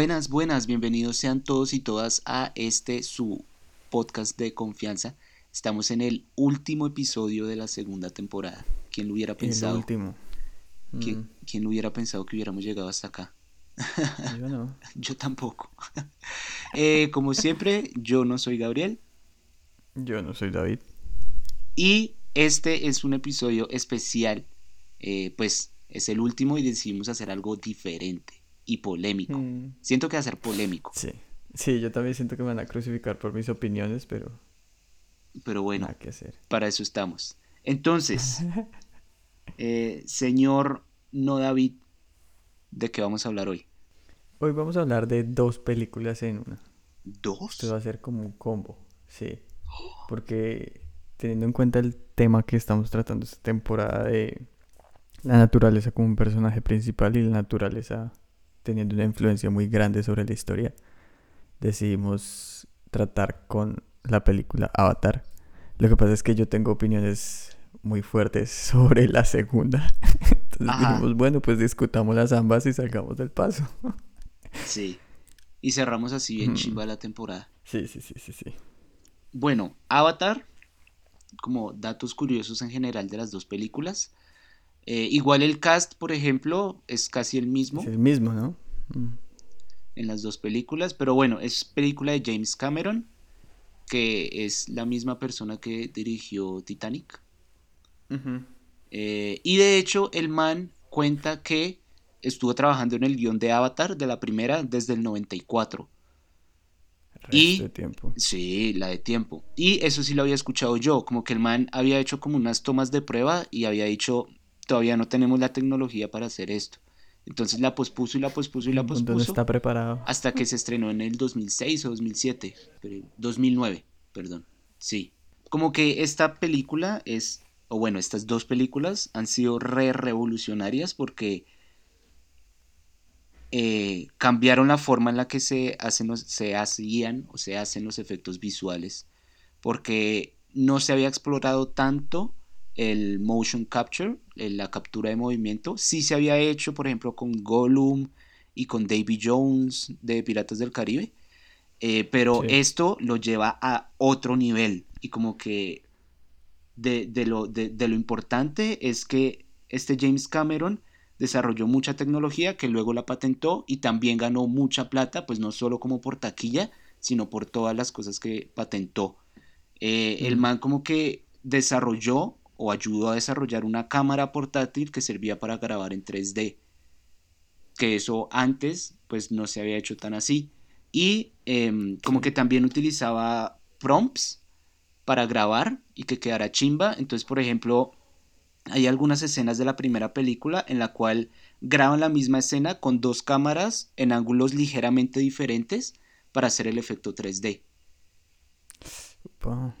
Buenas, buenas, bienvenidos sean todos y todas a este su podcast de confianza. Estamos en el último episodio de la segunda temporada. ¿Quién lo hubiera pensado? El último. ¿Quién, Mm, quién hubiera pensado que hubiéramos llegado hasta acá? yo no. Yo tampoco. Eh, como siempre, yo no soy Gabriel Yo no soy David. y este es un episodio especial. eh, pues es el último y decidimos hacer algo diferente y polémico. Mm, Siento que va a ser polémico, Sí. Sí, yo también siento que me van a crucificar por mis opiniones, pero pero bueno, nada que hacer. para eso estamos. Entonces, eh, señor no David, ¿de qué vamos a hablar hoy? Hoy vamos a hablar de dos películas en una. ¿Dos? Esto va a ser como un combo, sí. Porque teniendo en cuenta el tema que estamos tratando esta temporada de la naturaleza como un personaje principal y la naturaleza teniendo una influencia muy grande sobre la historia, decidimos tratar con la película Avatar. Lo que pasa es que yo tengo opiniones muy fuertes sobre la segunda. Entonces Ajá. dijimos, bueno, pues discutamos ambas y salgamos del paso. Sí. Y cerramos así bien Mm. chimba la temporada. Sí, sí, sí, sí, sí. Bueno, Avatar, como datos curiosos en general de las dos películas. Eh, igual el cast, por ejemplo, es casi el mismo Es el mismo, ¿no? Mm. en las dos películas, pero bueno, es película de James Cameron, que es la misma persona que dirigió Titanic. Eh, y de hecho, el man cuenta que estuvo trabajando en el guion de Avatar de la primera desde el 94. Resto Y- de tiempo. Sí, la de tiempo. Y eso sí lo había escuchado yo, como que el man había hecho como unas tomas de prueba y había dicho, todavía no tenemos la tecnología para hacer esto. Entonces la pospuso y la pospuso y la ¿Dónde pospuso está preparado? hasta que se estrenó en el 2006 o 2007, pero- 2009, perdón. Sí. Como que esta película es, o bueno, estas dos películas han sido re revolucionarias porque eh, cambiaron la forma en la que se hacen los- se hacían o se hacen los efectos visuales porque no se había explorado tanto el motion capture, eh, la captura de movimiento. Sí se había hecho, por ejemplo, con Gollum y con Davy Jones de Piratas del Caribe, eh, pero Sí. esto lo lleva a otro nivel y como que de, de lo, de, de lo importante es que este James Cameron desarrolló mucha tecnología que luego la patentó y también ganó mucha plata, pues no solo como por taquilla, sino por todas las cosas que patentó. Eh, El man como que desarrolló o ayudó a desarrollar una cámara portátil que servía para grabar en 3D. Que eso antes pues no se había hecho tan así. Y em, como que también utilizaba prompts para grabar y que quedara chimba. Entonces, por ejemplo, hay algunas escenas de la primera película en la cual graban la misma escena con dos cámaras en ángulos ligeramente diferentes para hacer el efecto 3D. Pa.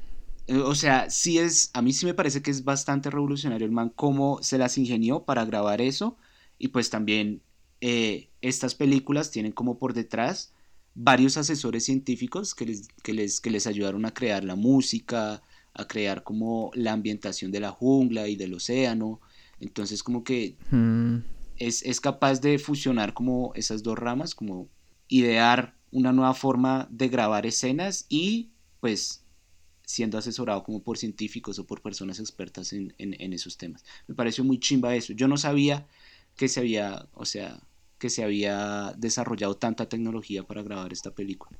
Eh, O sea, sí es, a mí sí me parece que es bastante revolucionario el man cómo se las ingenió para grabar eso. Y pues también eh, estas películas tienen como por detrás varios asesores científicos que les, que les, que les ayudaron a crear la música, a crear como la ambientación de la jungla y del océano. Entonces como que Mm, es, es capaz de fusionar como esas dos ramas, como idear una nueva forma de grabar escenas y pues siendo asesorado como por científicos o por personas expertas en, en- en esos temas. Me pareció muy chimba eso. Yo no sabía que se había, o sea, que se había desarrollado tanta tecnología para grabar esta película.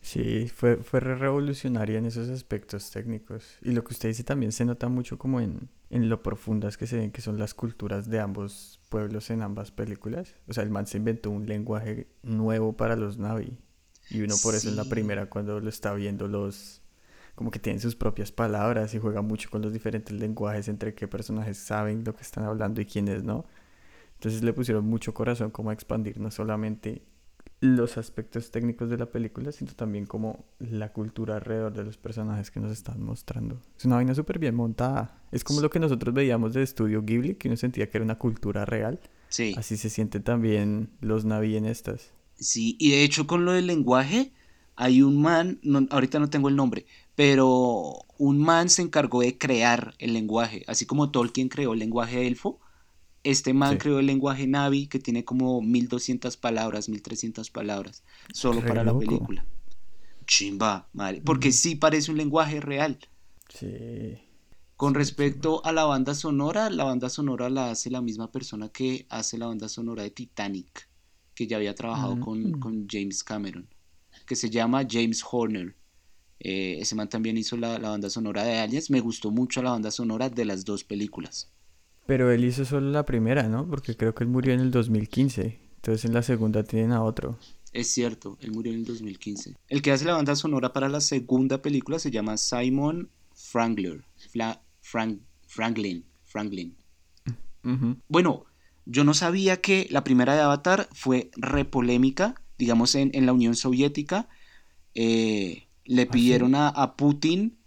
Sí, fue, fue re revolucionaria en esos aspectos técnicos. Y lo que usted dice también se nota mucho como en, en lo profundas que se ven que son las culturas de ambos pueblos en ambas películas. O sea, el man se inventó un lenguaje nuevo para los Navi. Y uno por eso en la primera cuando lo está viendo los... Como que tienen sus propias palabras y juega mucho con los diferentes lenguajes entre qué personajes saben lo que están hablando y quiénes no. Entonces le pusieron mucho corazón como a expandir no solamente los aspectos técnicos de la película, sino también como la cultura alrededor de los personajes que nos están mostrando. Es una vaina súper bien montada. Es como lo que nosotros veíamos de Estudio Ghibli, que uno sentía que era una cultura real. Sí. Así se sienten también los Navi en estas. Sí, y de hecho con lo del lenguaje, hay un man, no- ahorita no tengo el nombre, pero un man se encargó de crear el lenguaje, así como Tolkien creó el lenguaje elfo, Este man Sí. creó el lenguaje Navi que tiene como 1200 palabras, 1300 palabras, solo Re para la película. Chimba, madre. Porque sí parece un lenguaje real. Sí. Con respecto a la banda sonora, la banda sonora la hace la misma persona que hace la banda sonora de Titanic, que ya había trabajado con, con James Cameron, que se llama James Horner. Eh, ese man también hizo la, la banda sonora de Aliens. Me gustó mucho la banda sonora de las dos películas. Pero él hizo solo la primera, ¿no? Porque creo que él murió en el 2015. Entonces en la segunda tienen a otro. Es cierto, él murió en el 2015. El que hace la banda sonora para la segunda película se llama Simon Frangler. Fla- Frank, Franklin. Franklin. Bueno, yo no sabía que la primera de Avatar fue re polémica, digamos, en, en la Unión Soviética. Eh, le ¿Ah, pidieron a, a Putin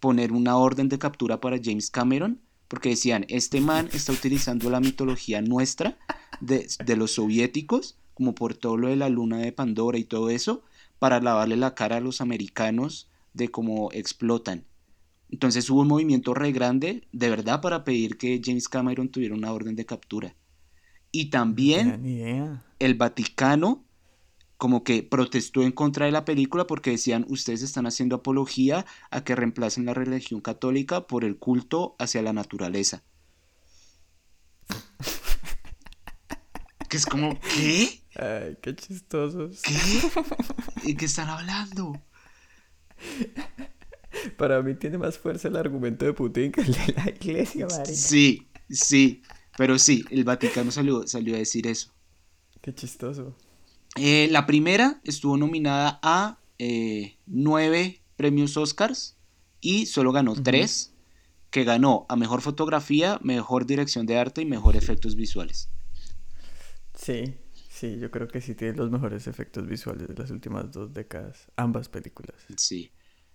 poner una orden de captura para James Cameron, porque decían, este man está utilizando la mitología nuestra de, de los soviéticos, como por todo lo de la luna de Pandora y todo eso, para lavarle la cara a los americanos de cómo explotan. Entonces hubo un movimiento re grande, de verdad, para pedir que James Cameron tuviera una orden de captura. Y también el Vaticano como que protestó en contra de la película porque decían, ustedes están haciendo apología a que reemplacen la religión católica por el culto hacia la naturaleza. Que es como, ¿qué? Ay, qué chistosos. ¿Qué? ¿De qué están hablando? Para mí tiene más fuerza el argumento de Putin que el de la iglesia, marica. Sí, sí, pero sí, el Vaticano salió, salió a decir eso. Qué chistoso. Eh, la primera estuvo nominada a eh, nueve premios Oscars y solo ganó tres, que ganó a mejor fotografía, mejor dirección de arte y mejor efectos visuales. Sí, sí, yo creo que sí tiene los mejores efectos visuales de las últimas dos décadas. Ambas películas. Sí.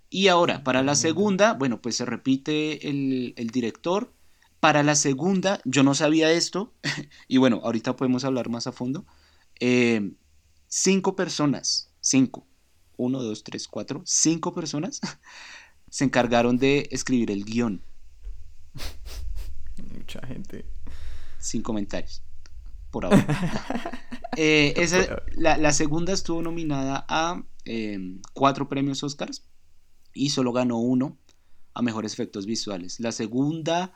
Y ahora, para la segunda, bueno, pues se repite el, el director. Para la segunda, yo no sabía esto, y bueno, ahorita podemos hablar más a fondo. Eh, cinco personas, cinco, uno, dos, tres, cuatro, cinco personas se encargaron de escribir el guion, Mucha gente. sin comentarios, por ahora. Eh, esa- la, la segunda estuvo nominada a eh, cuatro premios Oscars y solo ganó uno a mejores efectos visuales. La segunda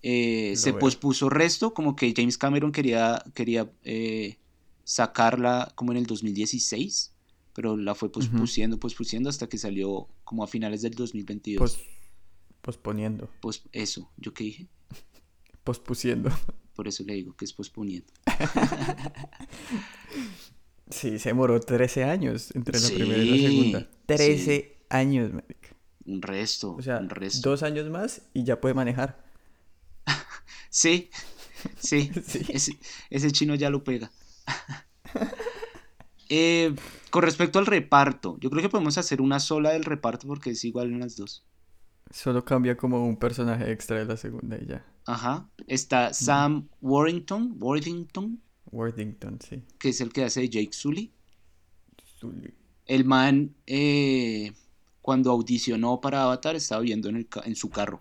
eh, se veo. pospuso resto, como que James Cameron quería, quería eh, sacarla como en el 2016, pero la fue pospusiendo, pospusiendo hasta que salió como a finales del 2022. Pos- posponiendo. Pues eso, ¿yo qué dije? Pospusiendo. Por eso le digo que es posponiendo. Sí, se demoró 13 años entre la Sí, primera y la segunda. 13 años. Un resto, O sea, un resto. dos años más y ya puede manejar. Sí, sí, Sí. Ese, ese chino ya lo pega. Eh, con respecto al reparto, yo creo que podemos hacer una sola del reparto porque es igual en las dos. Solo cambia como un personaje extra de la segunda y ya. Ajá. Está Sam Worthington, Worthington, Worthington, sí. que es el que hace Jake Sully. Sully. El man, eh, cuando audicionó para Avatar, estaba viendo en, el ca- en su carro.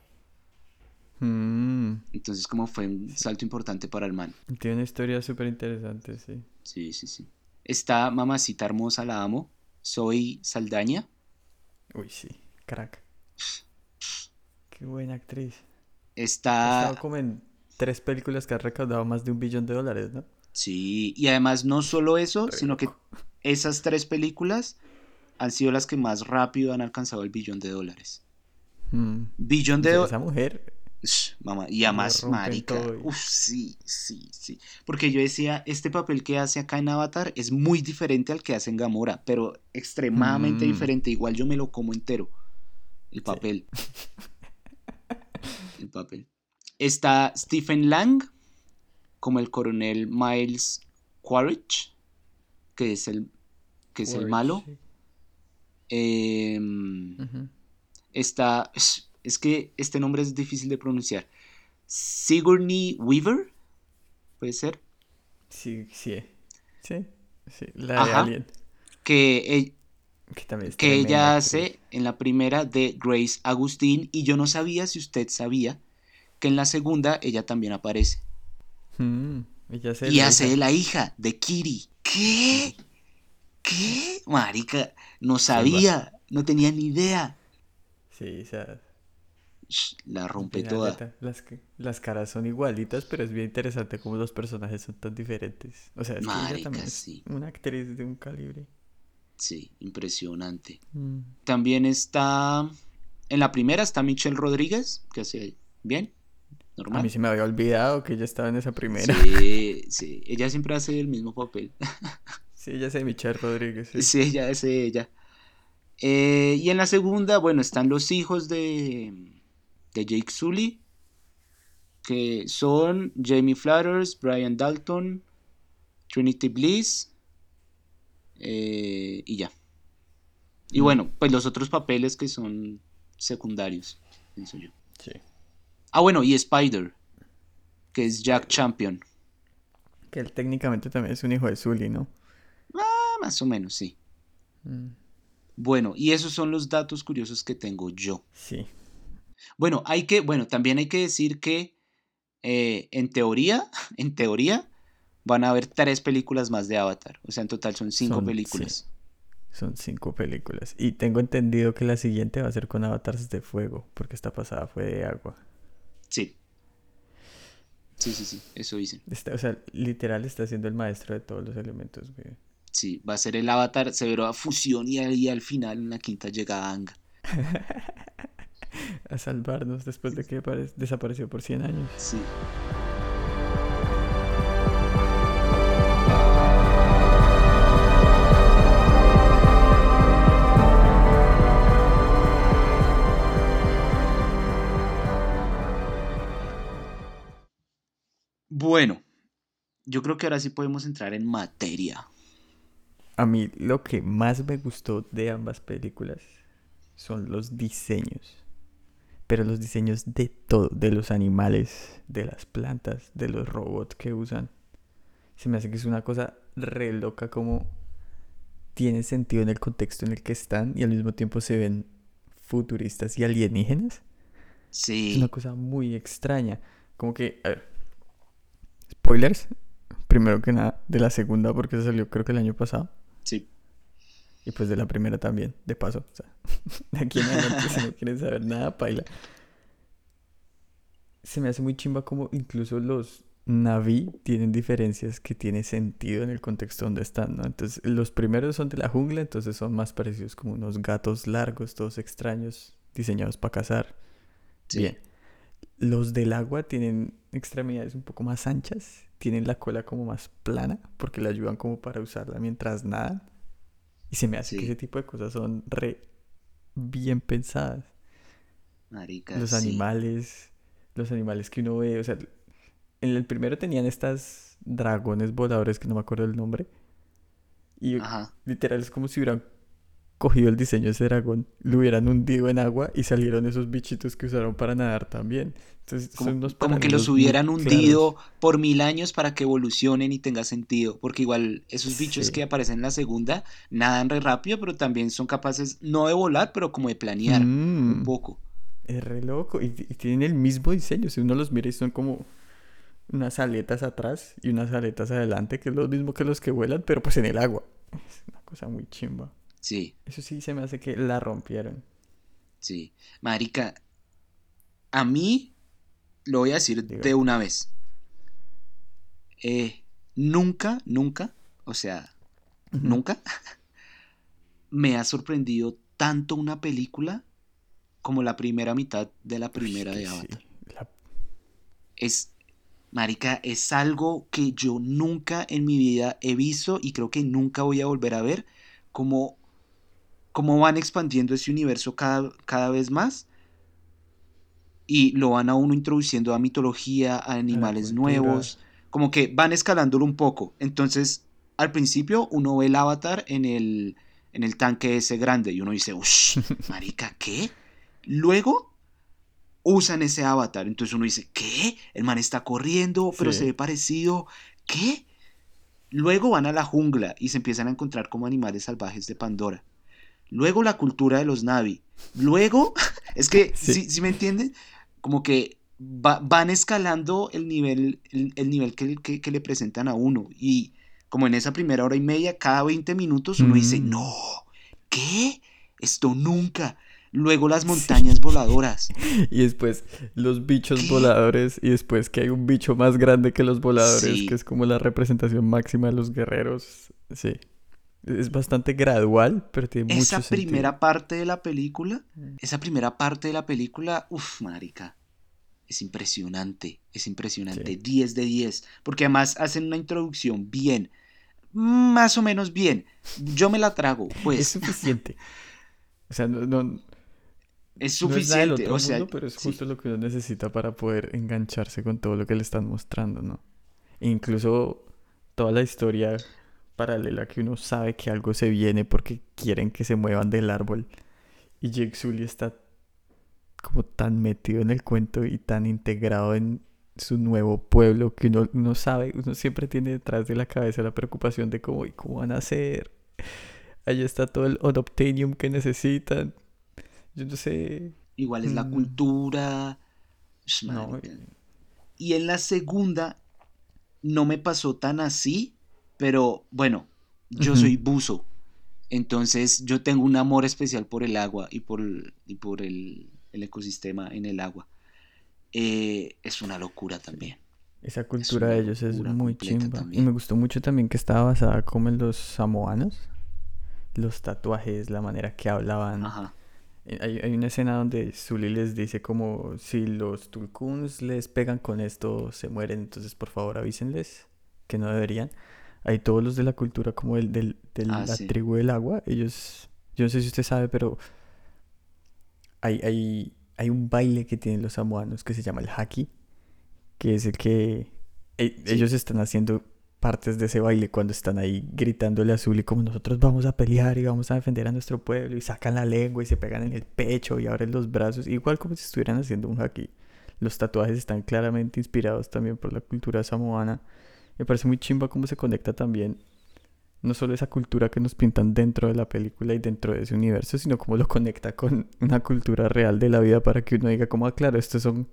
Mm, Entonces, como fue un salto importante para el man. tiene una historia súper interesante, sí. Sí, sí, sí. Está Mamacita Hermosa, la amo. Soy Saldaña. Uy, sí, crack. Qué buena actriz. Está. estado como en tres películas que ha recaudado más de un billón de dólares, ¿no? Sí, y además no solo eso, sino que esas tres películas han sido las que más rápido han alcanzado el billón de dólares. Mm. Billón de dólares. esa mujer, Mamá, y además, marica. todo y- Uf, sí, sí, sí. Porque yo decía, este papel que hace acá en Avatar es muy diferente al que hace en Gamora, pero extremadamente Mm. diferente. Igual yo me lo como entero. El papel. El papel. Está Stephen Lang como el coronel Miles Quaritch, que es el, que es el malo. Em, está. Es que este nombre es difícil de pronunciar. Sigourney Weaver. ¿Puede ser? Sí, sí. Sí, sí. La de Ajá. Alien. Que, e- Que también ella hace en la primera de Grace Agustín. Y yo no sabía si usted sabía que en la segunda ella también aparece. Mm, ella hace y la hace hija. la hija de Kiri. ¿Qué? ¿Qué? Marica, no sabía, no tenía ni idea. Sí, o sea, La rompe toda. neta, las, caras son igualitas, pero es bien interesante cómo los personajes son tan diferentes. O sea, es que ella Marica, también es sí. una actriz de un calibre. Sí, impresionante. Mm. También está. En la primera está Michelle Rodríguez, que hace bien, A normal. mí se me había olvidado que ella estaba en esa primera. Sí, sí. Ella siempre hace el mismo papel. Sí, ella es Michelle Rodríguez, sí. Sí, ella es ella. Eh, y en la segunda, bueno, están los hijos de, de Jake Sully, que son Jamie Flatters, Brian Dalton, Trinity Bliss, eh, y ya. Y Mm. bueno, pues los otros papeles que son secundarios, pienso yo. Sí. Ah, bueno, y Spider, que es Jack Champion. Que él técnicamente también es un hijo de Zully, ¿no? Ah, más o menos, sí. Mm, Bueno, y esos son los datos curiosos que tengo yo. Sí. Bueno, hay que, bueno, también hay que decir que eh, en teoría, en teoría, van a haber tres películas más de Avatar. O sea, en total son cinco Son- películas. Son cinco películas. Y tengo entendido que la siguiente va a ser con avatares de fuego, porque esta pasada fue de agua. Sí. Sí, sí, sí, eso dicen. Está- o sea, literal está siendo el maestro de todos los elementos, güey. Sí, va a ser el Avatar, se verá fusión y ahí al final en la quinta llega Ang. A salvarnos después de que apare- desapareció por 100 años. Sí. Bueno, yo creo que ahora sí podemos entrar en materia. A mí lo que más me gustó de ambas películas son los diseños. Pero los diseños de todo, de los animales, de las plantas, de los robots que usan. Se me hace que es una cosa re loca como tiene sentido en el contexto en el que están y al mismo tiempo se ven futuristas y alienígenas. Es Sí, una cosa muy extraña. Como que, a ver, spoilers, primero que nada, de la segunda porque se salió creo que el año pasado. Y pues de la primera también, de paso. O sea, de aquí en adelante, si no quieren saber nada, paila. Se me hace muy chimba como incluso los Naví tienen diferencias que tiene sentido en el contexto donde están, ¿no? Entonces, los primeros son de la jungla, entonces son más parecidos como unos gatos largos, todos extraños, diseñados para cazar. sí. Bien. Los del agua tienen extremidades un poco más anchas, tienen la cola como más plana, porque le ayudan como para usarla mientras nadan. Y se me hace que ese tipo de cosas son re bien pensadas. Marica, Los sí. animales, los animales que uno ve, o sea, en el primero tenían estas dragones voladores que no me acuerdo el nombre. Y Ajá. literal es como si hubieran cogido el diseño de ese dragón, lo hubieran hundido en agua y salieron esos bichitos que usaron para nadar también. Entonces, Como, son unos como que los hubieran claros. hundido por mil años para que evolucionen y tenga sentido. Porque igual esos bichos Sí. que aparecen en la segunda nadan re rápido, pero también son capaces no de volar, pero como de planear un Mm, poco. es re loco. Y, y tienen el mismo diseño. Si uno los mira y son como unas aletas atrás y unas aletas adelante, que es lo mismo que los que vuelan, pero pues en el agua. Es una cosa muy chimba. Sí, Eso sí se me hace que la rompieron. sí. Marica, a mí lo voy a decir de una vez. Eh, nunca, nunca, o sea, nunca me ha sorprendido tanto una película como la primera mitad de la primera Uy, de sí, Avatar. la- Es, marica, es algo que yo nunca en mi vida he visto y creo que nunca voy a volver a ver, como cómo van expandiendo ese universo cada, cada vez más y lo van a uno introduciendo a mitología, a animales nuevos, como que van escalándolo un poco. Entonces, al principio uno ve el avatar en el, en el tanque ese grande y uno dice, uff, marica, ¿qué? Luego usan ese avatar, entonces uno dice, ¿qué? El man está corriendo, pero Sí. se ve parecido, ¿qué? Luego van a la jungla y se empiezan a encontrar como animales salvajes de Pandora. Luego la cultura de los Navi. Luego, es que, Sí. si me entienden? Como que van escalando el nivel, el, nivel que, que, le presentan a uno. Y como en esa primera hora y media, cada 20 minutos uno dice, mm. no, ¿qué? Esto nunca. Luego las montañas voladoras. Y después los bichos voladores. Y después que hay un bicho más grande que los voladores, que es como la representación máxima de los guerreros. Sí. Es bastante gradual, pero tiene esa mucho Esa primera parte de la película, esa primera parte de la película, uff, marica, es impresionante, es impresionante, 10 de 10, porque además hacen una introducción bien, más o menos bien, yo me la trago, pues. Es suficiente. O sea, no... es suficiente, o sea, pero es justo lo que uno necesita para poder engancharse con todo lo que le están mostrando, ¿no? E incluso toda la historia paralela que uno sabe que algo se viene porque quieren que se muevan del árbol. Y Jake Sully está como tan metido en el cuento y tan integrado en su nuevo pueblo que uno, no sabe, uno siempre tiene detrás de la cabeza la preocupación de cómo, y cómo van a hacer. Allí está todo el unobtainium que necesitan. Yo no sé. Igual es la mm. cultura. y en la segunda no me pasó tan así, pero bueno, yo soy buzo. Entonces yo tengo un amor especial por el agua y por, y por el, ecosistema en el agua. Eh, es una locura también. Esa cultura de ellos es muy chimba. Y me gustó mucho también que estaba basada como en los samoanos. Los tatuajes, la manera que hablaban. Ajá. Eh, hay, hay, una escena donde Zully les dice como si los tulkuns les pegan con esto se mueren, entonces por favor avísenles que no deberían hay todos los de la cultura como el del, de ah, la tribu del agua. Ellos, yo no sé si usted sabe, pero hay, hay, hay un baile que tienen los samoanos que se llama el haki, que es el que e, ellos están haciendo partes de ese baile cuando están ahí gritándole azul y como nosotros vamos a pelear y vamos a defender a nuestro pueblo y sacan la lengua y se pegan en el pecho y abren los brazos, igual como si estuvieran haciendo un haki. Los tatuajes están claramente inspirados también por la cultura samoana me parece muy chimba cómo se conecta también no solo esa cultura que nos pintan dentro de la película y dentro de ese universo, sino cómo lo conecta con una cultura real de la vida para que uno diga como, ah, claro, estos son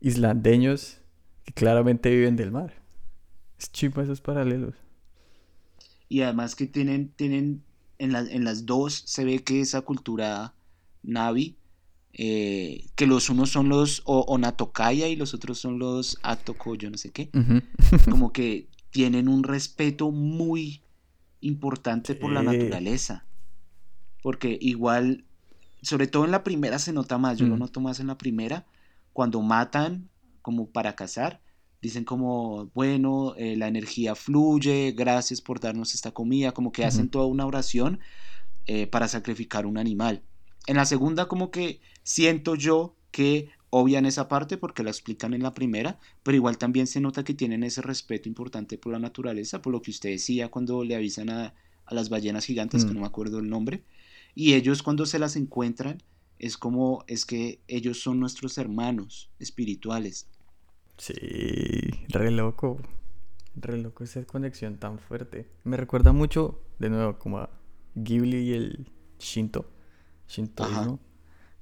islandeños que claramente viven del mar. Es chimba esos paralelos. Y además que tienen, tienen en, en las dos se ve que esa cultura navi eh, que los unos son los Onatokaya y los otros son los Atoko, yo no sé qué, como que tienen un respeto muy importante por la naturaleza, porque igual, sobre todo en la primera se nota más, yo lo noto más en la primera, cuando matan como para cazar, dicen como, bueno, eh, la energía fluye, gracias por darnos esta comida, como que hacen toda una oración eh, para sacrificar un animal. En la segunda como que siento yo que obvian esa parte porque la explican en la primera, pero igual también se nota que tienen ese respeto importante por la naturaleza, por lo que usted decía cuando le avisan a, las ballenas gigantes, que mm. no me acuerdo el nombre, y ellos cuando se las encuentran es como, es que ellos son nuestros hermanos espirituales. Sí, re loco, re loco esa conexión tan fuerte. Me recuerda mucho, de nuevo, como a Ghibli y el Shinto shintoísmo,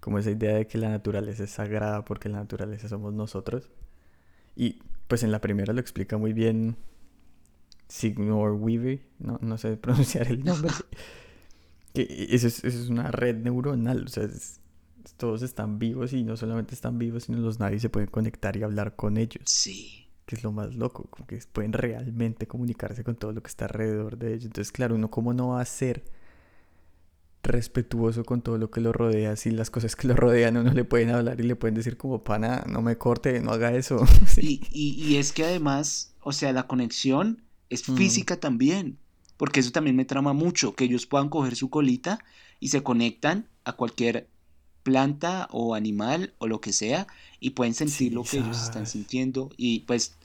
como esa idea de que la naturaleza es sagrada porque la naturaleza somos nosotros. Y pues en la primera lo explica muy bien Signor Weaver, no, no sé pronunciar el nombre. que eso es, es, una red neuronal, o sea, todos están vivos y no solamente están vivos, sino los nadie se pueden conectar y hablar con ellos. Sí. Que es lo más loco, como que pueden realmente comunicarse con todo lo que está alrededor de ellos. Entonces, claro, uno cómo no va a ser respetuoso con todo lo que lo rodea, si las cosas que lo rodean uno le pueden hablar y le pueden decir como pana, no me corte, no haga eso. y, es que además, o sea, la conexión es mm. física también, porque eso también me trama mucho, que ellos puedan coger su colita y se conectan a cualquier planta o animal o lo que sea y pueden sentir lo que ellos están sintiendo y pues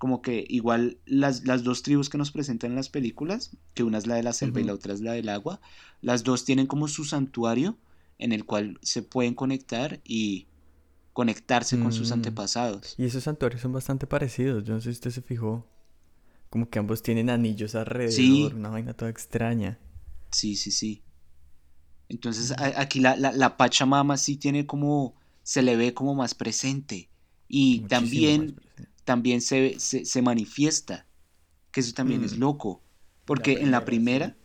como que igual las, las, dos tribus que nos presentan en las películas, que una es la de la selva y la otra es la del agua, las dos tienen como su santuario en el cual se pueden conectar y conectarse con sus mm. antepasados. Y esos santuarios son bastante parecidos, yo no sé si usted se fijó. Como que ambos tienen anillos alrededor, una vaina toda extraña. Sí, sí, sí. Entonces aquí la, la, la Pachamama sí tiene como, se le ve como más presente Y Muchísimo también, más. También se, se, se manifiesta, que eso también es Mm. loco. Porque en la primera,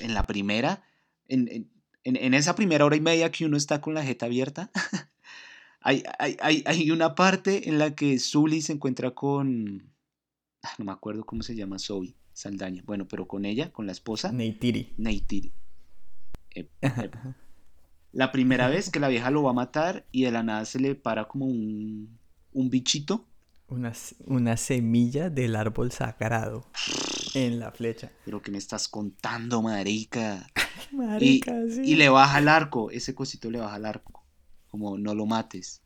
en la primera, en, en- en- esa primera hora y media que uno está con la jeta abierta, hay, hay, hay, hay una parte en la que Zully se encuentra con, ah, no me acuerdo cómo se llama Zoe Saldaña, bueno, pero con ella, con la esposa, Neytiri. Neytiri. Eh, eh, la primera vez que la vieja lo va a matar y de la nada se le para como un, un bichito. Una, una semilla del árbol sagrado en la flecha. Pero que me estás contando, marica. Y, Marica, sí. y le baja el arco, ese cosito le baja el arco. Como no lo mates.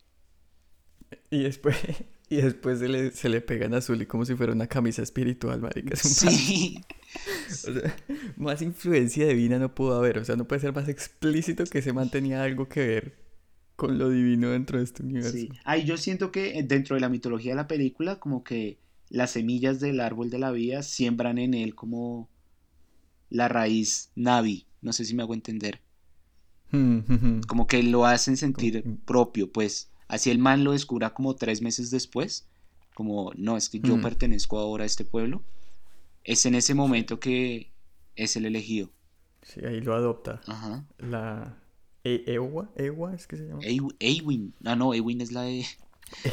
Y después, y después se le, se le pegan a Zully como si fuera una camisa espiritual, marica. Es Sí. O sea, más influencia divina no pudo haber. O sea, no puede ser más explícito que se mantenía algo que ver con lo divino dentro de este universo. Sí. Ahí yo siento que eh, dentro de la mitología de la película, como que las semillas del árbol de la vida siembran en él como la raíz Navi. No sé si me hago entender. Mm. Como que lo hacen sentir Como- propio, pues. Así el man lo descubra como tres meses después. Como, no, es que yo Mm. pertenezco ahora a este pueblo. Es en ese momento que es el elegido. Sí, ahí lo adopta. Ajá. La... E- Ewa, Ewa es que se llama. Ewin. Ah, no, Ewin es la de.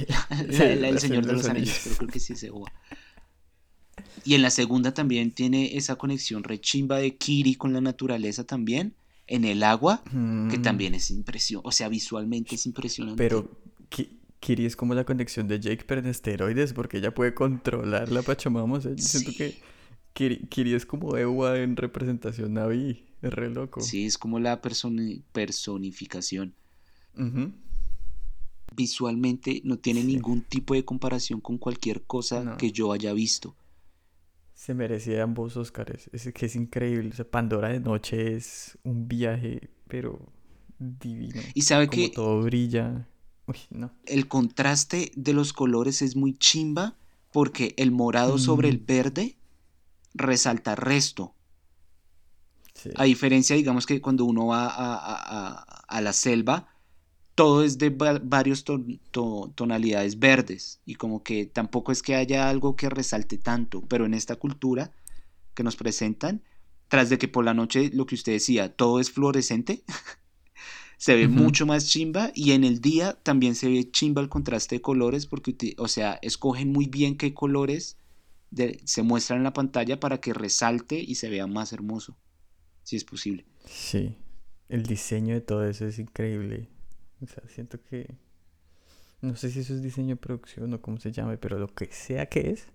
la, Sí, la del Señor de los Anillos, pero creo que sí es Ewa. Y en la segunda también tiene esa conexión rechimba de Kiri con la naturaleza también. En el agua, que Mm, también es impresionante. O sea, visualmente es impresionante. Pero Ki- Kiri es como la conexión de Jake, pero en esteroides, porque ella puede controlar la Pachamama. O sea, yo siento que Kiri, Kiri es como Ewa en representación Navi. Es re loco. Sí, es como la personi- personificación. Visualmente no tiene Sí. ningún tipo de comparación con cualquier cosa No. que yo haya visto. Se merecía ambos Oscars. Es que es increíble. O sea, Pandora de noche es un viaje, pero divino. Y sabe Como que todo brilla. Uy, no. el contraste de los colores es muy chimba porque el morado sobre el Mm. verde resalta resto. Sí. A diferencia, digamos que cuando uno va a, a- a- a la selva, todo es de va- varios ton- to- tonalidades verdes y como que tampoco es que haya algo que resalte tanto, pero en esta cultura que nos presentan, tras de que por la noche lo que usted decía, todo es fluorescente, se ve mucho más chimba y en el día también se ve chimba el contraste de colores porque, o sea, escogen muy bien qué colores de- se muestran en la pantalla para que resalte y se vea más hermoso, si es posible. Sí, el diseño de todo eso es increíble. O sea, siento que... No sé si eso es diseño de producción o cómo se llame, pero lo que sea que es,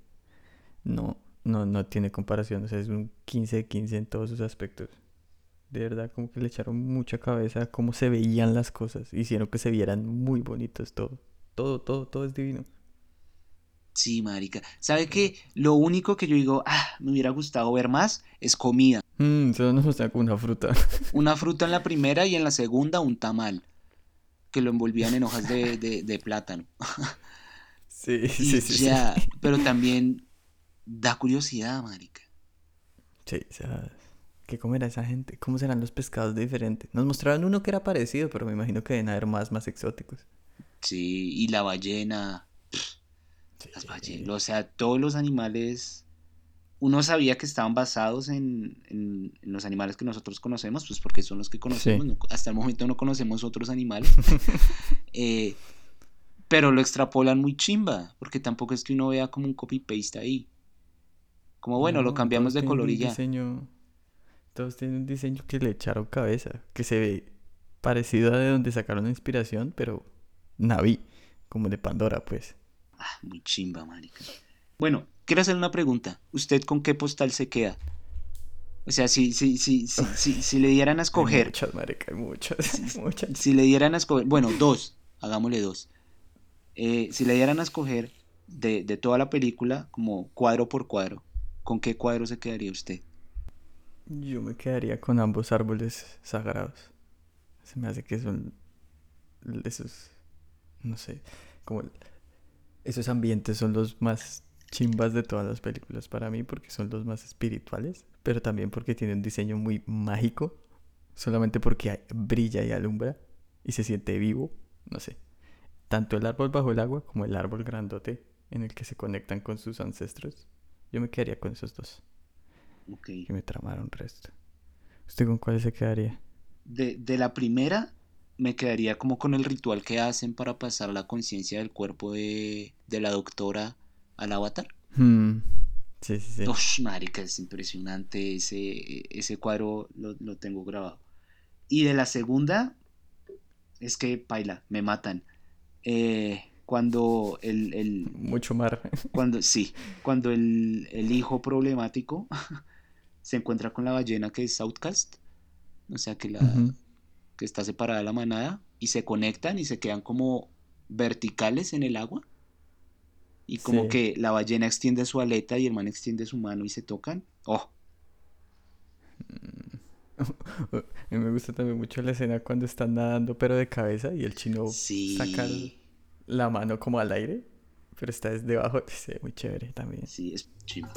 no, no, no tiene comparación. O sea, es un 15 de 15 en todos sus aspectos. De verdad, como que le echaron mucha cabeza a cómo se veían las cosas. Hicieron que se vieran muy bonitos todo. Todo, todo, todo es divino. Sí, marica. ¿Sabe qué? Lo único que yo digo, ah, me hubiera gustado ver más es comida. Mmm, solo nos como una fruta. Una fruta en la primera y en la segunda un tamal, que lo envolvían en hojas de, de- de plátano. Sí, Y sí, sí. sí. ya, pero también da curiosidad, marica. Sí, o sea, ¿qué comerá esa gente? ¿Cómo serán los pescados diferentes? Nos mostraron uno que era parecido, pero me imagino que deben haber más, más exóticos. Sí, y la ballena, las ballenas, o sea, todos los animales, uno sabía que estaban basados en, en- en los animales que nosotros conocemos, pues porque son los que conocemos, Sí. no- hasta el momento no conocemos otros animales, Eh, pero lo extrapolan muy chimba, porque tampoco es que uno vea como un copy-paste ahí. Como bueno, lo cambiamos de color y ya. diseño- todos tienen un diseño que le echaron cabeza, que se ve parecido a de donde sacaron la inspiración, pero Navi, como de Pandora, pues. Ah, muy chimba, marica. Bueno, quiero hacer una pregunta. ¿Usted con qué postal se queda? O sea, si, si, si, si, si, si le dieran a Hay escoger, muchas, marica, hay muchas, muchas. si le dieran a escoger, bueno, dos, hagámosle dos. Eh, si le dieran a escoger de, de toda la película, como cuadro por cuadro, ¿con qué cuadro se quedaría usted? Yo me quedaría con ambos árboles sagrados. Se me hace que son esos, no sé, como el- esos ambientes son los más chimbas de todas las películas para mí porque son los más espirituales, pero también porque tienen un diseño muy mágico, solamente porque brilla y alumbra y se siente vivo, no sé. tanto el árbol bajo el agua como el árbol grandote en el que se conectan con sus ancestros. Yo me quedaría con esos dos. Ok. Que me tramaron resto. ¿Usted con cuál se quedaría? De, de la primera, me quedaría como con el ritual que hacen para pasar la conciencia del cuerpo de, de la doctora al avatar. Hmm, Sí, sí, sí. Ush, marica, es impresionante ese, ese cuadro, lo, lo tengo grabado. Y de la segunda, es que, paila, me matan. Eh, cuando el, el- Mucho mar. cuando, sí, cuando el, el hijo problemático se encuentra con la ballena que es Outcast, o sea, que, la. Que está separada de la manada, y se conectan y se quedan como verticales en el agua. Y como Sí. que la ballena extiende su aleta y el man extiende su mano y se tocan. Oh, A mí me gusta también mucho la escena cuando están nadando pero de cabeza y el chino sí. saca la mano como al aire, pero está desde abajo. Se ve muy chévere también. Sí, es chimba.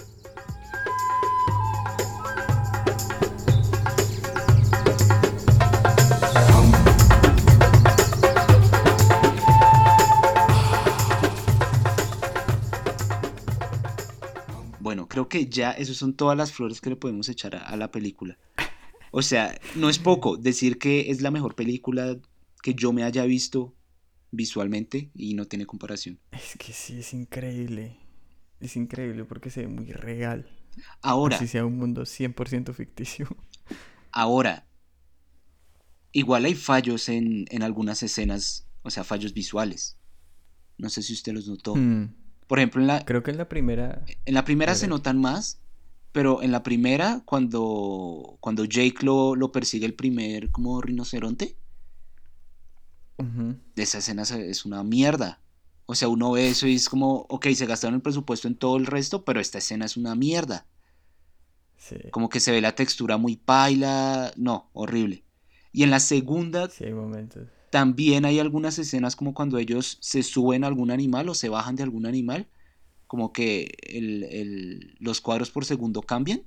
Creo que ya esas son todas las flores que le podemos echar a, a la película. O sea, no es poco decir que es la mejor película que yo me haya visto visualmente y no tiene comparación. Es que sí, es increíble. Es increíble porque se ve muy real. Ahora, Así sea un mundo 100% ficticio. Ahora, igual hay fallos en, en algunas escenas, o sea, fallos visuales. No sé si usted los notó. Hmm, Por ejemplo, en la, Creo que en la primera... en la primera se notan más, pero en la primera, cuando, cuando Jake lo, lo persigue el primer como rinoceronte, Ujú, esa escena es una mierda. O sea, uno ve eso y es como, ok, se gastaron el presupuesto en todo el resto, pero esta escena es una mierda. Sí, Como que se ve la textura muy paila, no, horrible. Y en la segunda sí hay momentos. También hay algunas escenas como cuando ellos se suben a algún animal o se bajan de algún animal, como que el- el- los cuadros por segundo cambian.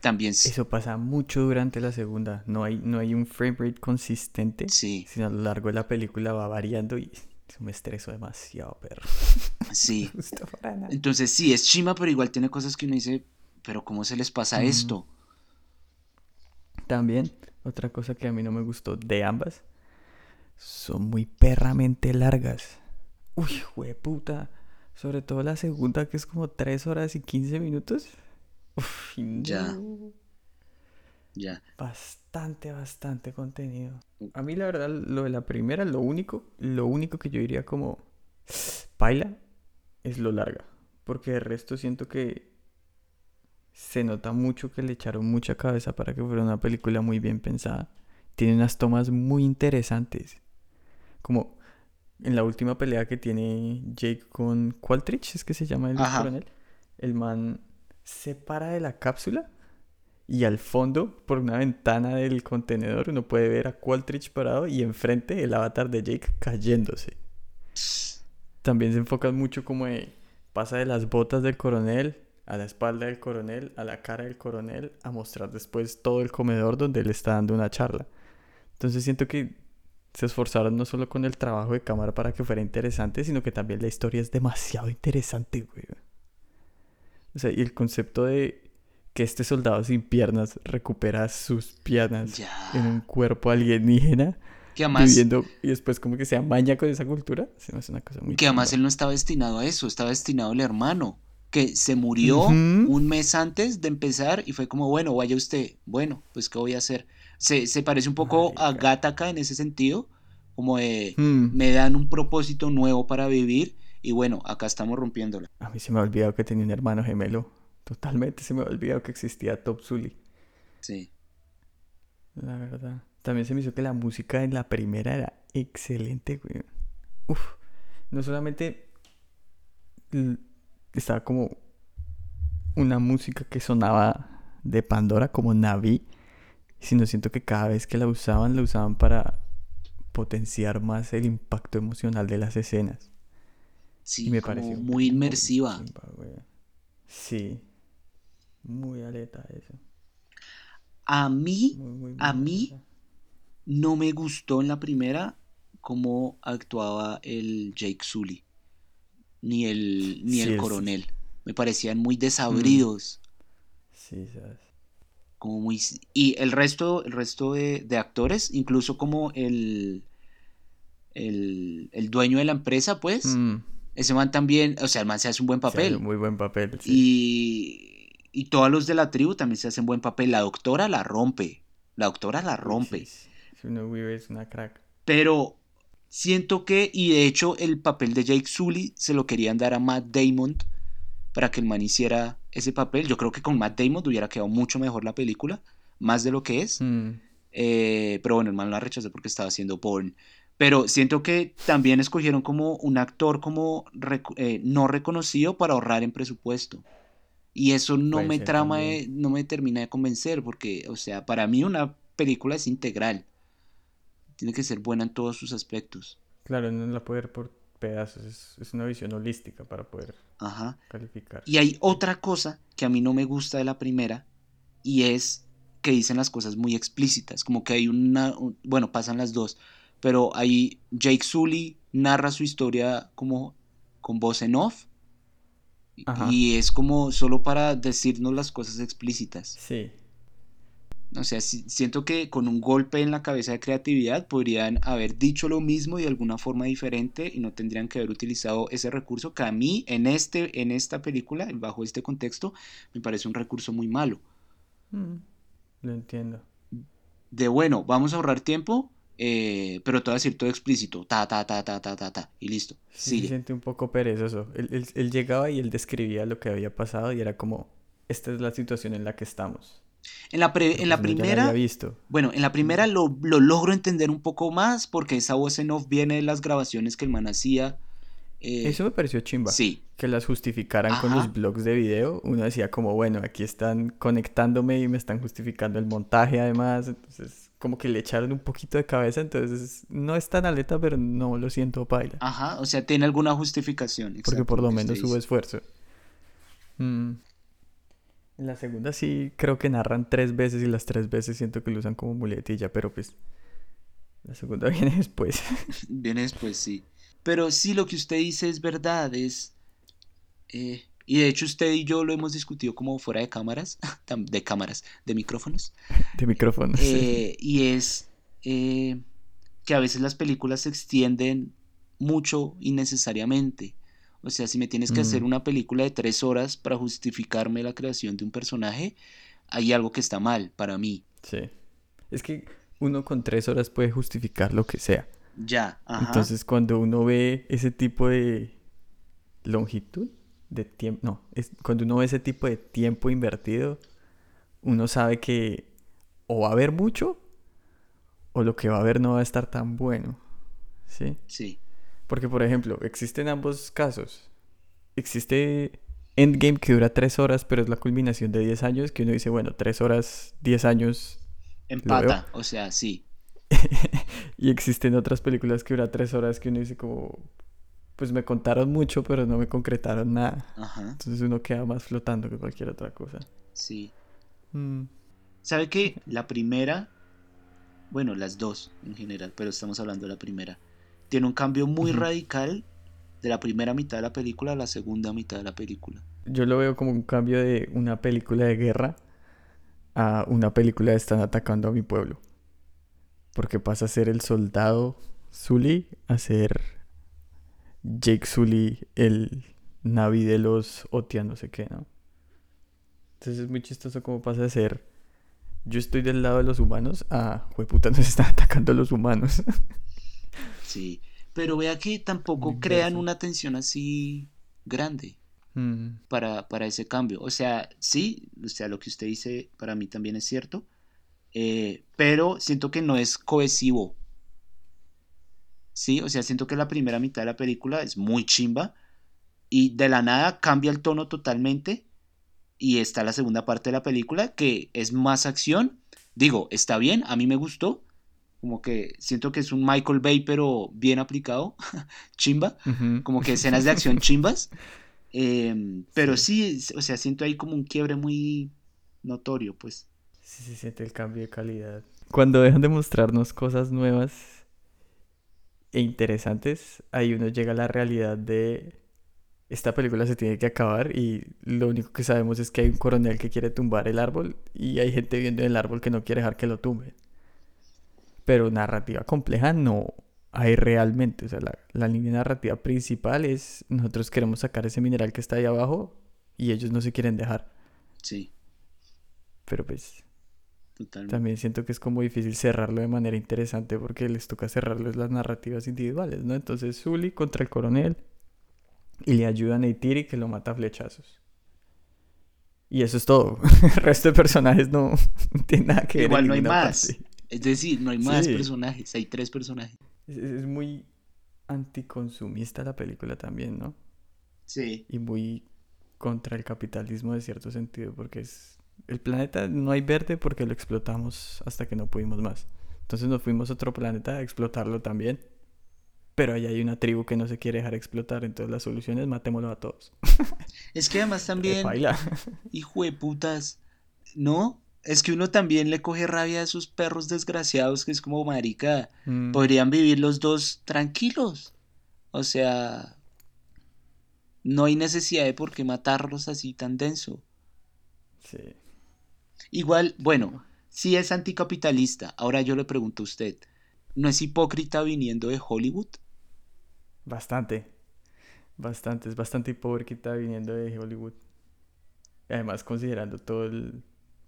También Eso pasa mucho durante la segunda. No hay, no hay un frame rate consistente, sí, sino a lo largo de la película va variando y eso me estreso demasiado, perro. sí. Entonces sí, es chima, pero igual tiene cosas que uno dice, pero ¿cómo se les pasa esto? También, otra cosa que a mí no me gustó de ambas, son muy perramente largas. Uy, puta. Sobre todo la segunda, que es como 3 horas y 15 minutos. Uf, Ya. Ya. Bastante, bastante contenido. A mí la verdad, lo de la primera, lo único, lo único que yo diría como paila es lo larga. Porque de resto siento que se nota mucho que le echaron mucha cabeza para que fuera una película muy bien pensada. Tiene unas tomas muy interesantes. Como en la última pelea que tiene Jake con Qualtrich, es que se llama el Ajá. coronel. El man se para de la cápsula y al fondo, por una ventana del contenedor, uno puede ver a Qualtrich parado y enfrente el avatar de Jake cayéndose. También se enfocan mucho como de, pasa de las botas del coronel a la espalda del coronel, a la cara del coronel, a mostrar después todo el comedor donde él está dando una charla. Entonces siento que se esforzaron no solo con el trabajo de cámara para que fuera interesante, sino que también la historia es demasiado interesante, güey. O sea, y el concepto de que este soldado sin piernas recupera sus piernas Ya. en un cuerpo alienígena, Que además, viviendo y después como que se amaña con esa cultura, se me hace una cosa muy que además él no estaba destinado a eso, estaba destinado al hermano, que se murió un mes antes de empezar y fue como, bueno, vaya usted, bueno, pues ¿qué voy a hacer? Se, se parece un poco a. Gattaca en ese sentido, como de, Hmm. me dan un propósito nuevo para vivir y bueno, acá estamos rompiéndola. A mí se me ha olvidado que tenía un hermano gemelo. Totalmente se me ha olvidado que existía Top Zully. Sí, La verdad. También se me hizo que la música en la primera era excelente, güey. Uf. No solamente estaba como una música que sonaba de Pandora como Navi, sino siento que cada vez que la usaban, la usaban para potenciar más el impacto emocional de las escenas. sí, Y me pareció muy inmersiva. chimba. Sí. Muy aleta eso. A mí Muy, muy, muy A mí- aleta. no me gustó en la primera cómo actuaba el Jake Sully, ni el, ni el coronel. Me parecían muy desabridos. Sí, sabes. Como muy... Y el resto, el resto de, actores, incluso como el, el, dueño de la empresa, pues, mm. ese man también, o sea, el man se hace un buen papel. muy buen papel. Y, y todos los de la tribu también se hacen buen papel. La doctora la rompe. La doctora la rompe. Vive es una crack. Pero siento que, y de hecho el papel de Jake Sully se lo querían dar a Matt Damon para que el man hiciera ese papel. Yo creo que con Matt Damon hubiera quedado mucho mejor la película, más de lo que es. Mm. Eh, pero bueno, el man la rechazó porque estaba haciendo porn. Pero siento que también escogieron como un actor como eh, no reconocido para ahorrar en presupuesto. Y eso no me trama, no me termina de convencer, porque, o sea, para mí una película es integral. Tiene que ser buena en todos sus aspectos. Claro, no la puede ver por pedazos, es, una visión holística para poder calificar. Y hay otra cosa que a mí no me gusta de la primera y es que dicen las cosas muy explícitas, como que hay una, bueno, pasan las dos, pero ahí Jake Sully narra su historia como con voz en off y es como solo para decirnos las cosas explícitas. Sí. O sea, siento que con un golpe en la cabeza de creatividad podrían haber dicho lo mismo de alguna forma diferente y no tendrían que haber utilizado ese recurso que a mí en, este, en esta película, bajo este contexto, me parece un recurso muy malo. Mm, lo entiendo. De bueno, vamos a ahorrar tiempo, eh, pero todo decir todo explícito, ta, ta, ta, ta, ta, ta, ta, y listo. Sí, se siente un poco perezoso. Él, él llegaba y él describía lo que había pasado y era como, esta es la situación en la que estamos en la, en la primera. Bueno, en la primera lo, lo, logro entender un poco más porque esa voz en off viene de las grabaciones que el man hacía. Eh, Eso me pareció chimba. Sí. Que las justificaran con los blogs de video. Uno decía como, bueno, aquí están conectándome y me están justificando el montaje además. Entonces, como que le echaron un poquito de cabeza. Entonces, no es tan aleta, pero no lo siento paila. Ajá, o sea, tiene alguna justificación. Porque por lo menos hubo esfuerzo. Mm. En la segunda sí creo que narran tres veces y las tres veces siento que lo usan como muletilla, pero pues la segunda viene después. viene después, sí. Pero sí, lo que usted dice es verdad, es... Eh, y de hecho usted y yo lo hemos discutido como fuera de cámaras, de cámaras, de micrófonos. De micrófonos. Eh, y es eh, que a veces las películas se extienden mucho innecesariamente. O sea, si me tienes que hacer una película de tres horas para justificarme la creación de un personaje, hay algo que está mal para mí. Sí. Es que uno con tres horas puede justificar lo que sea. Ya, ajá. Entonces, cuando uno ve ese tipo de longitud de tiempo, no, es, cuando uno ve ese tipo de tiempo invertido, uno sabe que o va a haber mucho o lo que va a haber no va a estar tan bueno. ¿Sí? Sí. Porque, por ejemplo, existen ambos casos. Existe Endgame que dura 3 horas, pero es la culminación de 10 años, que uno dice, bueno, 3 horas, 10 años. Empata, o sea, sí. y existen otras películas que dura 3 horas que uno dice como, pues me contaron mucho, pero no me concretaron nada. Ajá. Entonces uno queda más flotando que cualquier otra cosa. Sí. Mm. ¿Sabe qué? La primera, bueno, las dos en general, pero estamos hablando de la primera tiene un cambio muy radical de la primera mitad de la película a la segunda mitad de la película. Yo lo veo como un cambio de una película de guerra a una película de están atacando a mi pueblo. Porque pasa a ser el soldado Zully a ser Jake Sully, el Navi de los Otia, no sé qué, ¿no? Entonces es muy chistoso como pasa a ser yo estoy del lado de los humanos a, puta, nos están atacando los humanos. Sí, pero vea que tampoco crean una tensión así grande mm. para, para, ese cambio. O sea, sí, o sea, lo que usted dice para mí también es cierto, eh, pero siento que no es cohesivo. Sí, o sea, siento que la primera mitad de la película es muy chimba y de la nada cambia el tono totalmente y está la segunda parte de la película que es más acción. Digo, está bien, a mí me gustó, como que siento que es un Michael Bay, pero bien aplicado, chimba, como que escenas de acción chimbas. Em, pero sí. o sea, siento ahí como un quiebre muy notorio, pues. Sí, se siente el cambio de calidad. Cuando dejan de mostrarnos cosas nuevas e interesantes, ahí uno llega a la realidad de esta película se tiene que acabar y lo único que sabemos es que hay un coronel que quiere tumbar el árbol y hay gente viendo el árbol que no quiere dejar que lo tumbe. Pero narrativa compleja no hay realmente. O sea, la, la línea narrativa principal es nosotros queremos sacar ese mineral que está ahí abajo y ellos no se quieren dejar. Sí. Pero pues Totalmente. también siento que es como difícil cerrarlo de manera interesante porque les toca cerrarles las narrativas individuales, ¿no? Entonces Zully contra el coronel y le ayuda a Neytiri que lo mata a flechazos. Y eso es todo. el resto de personajes no, no tiene nada que ver. Igual no hay más. parte. Es decir, no hay más Sí. personajes, hay tres personajes. Es, es muy anticonsumista la película también, ¿no? Sí. Y muy contra el capitalismo de cierto sentido, porque es el planeta no hay verde porque lo explotamos hasta que no pudimos más. Entonces nos fuimos a otro planeta a explotarlo también. Pero ahí hay una tribu que no se quiere dejar explotar, entonces la solución es matémoslo a todos. Es que además también, Paila. hijo de putas, ¿no? Es que uno también le coge rabia a esos perros desgraciados que es como marica. Mm, Podrían vivir los dos tranquilos. O sea, no hay necesidad de por qué matarlos así tan denso. sí. Igual, bueno, si es anticapitalista, ahora yo le pregunto a usted, ¿no es hipócrita viniendo de Hollywood? Bastante. Bastante. Es bastante hipócrita viniendo de Hollywood. Y además considerando todo el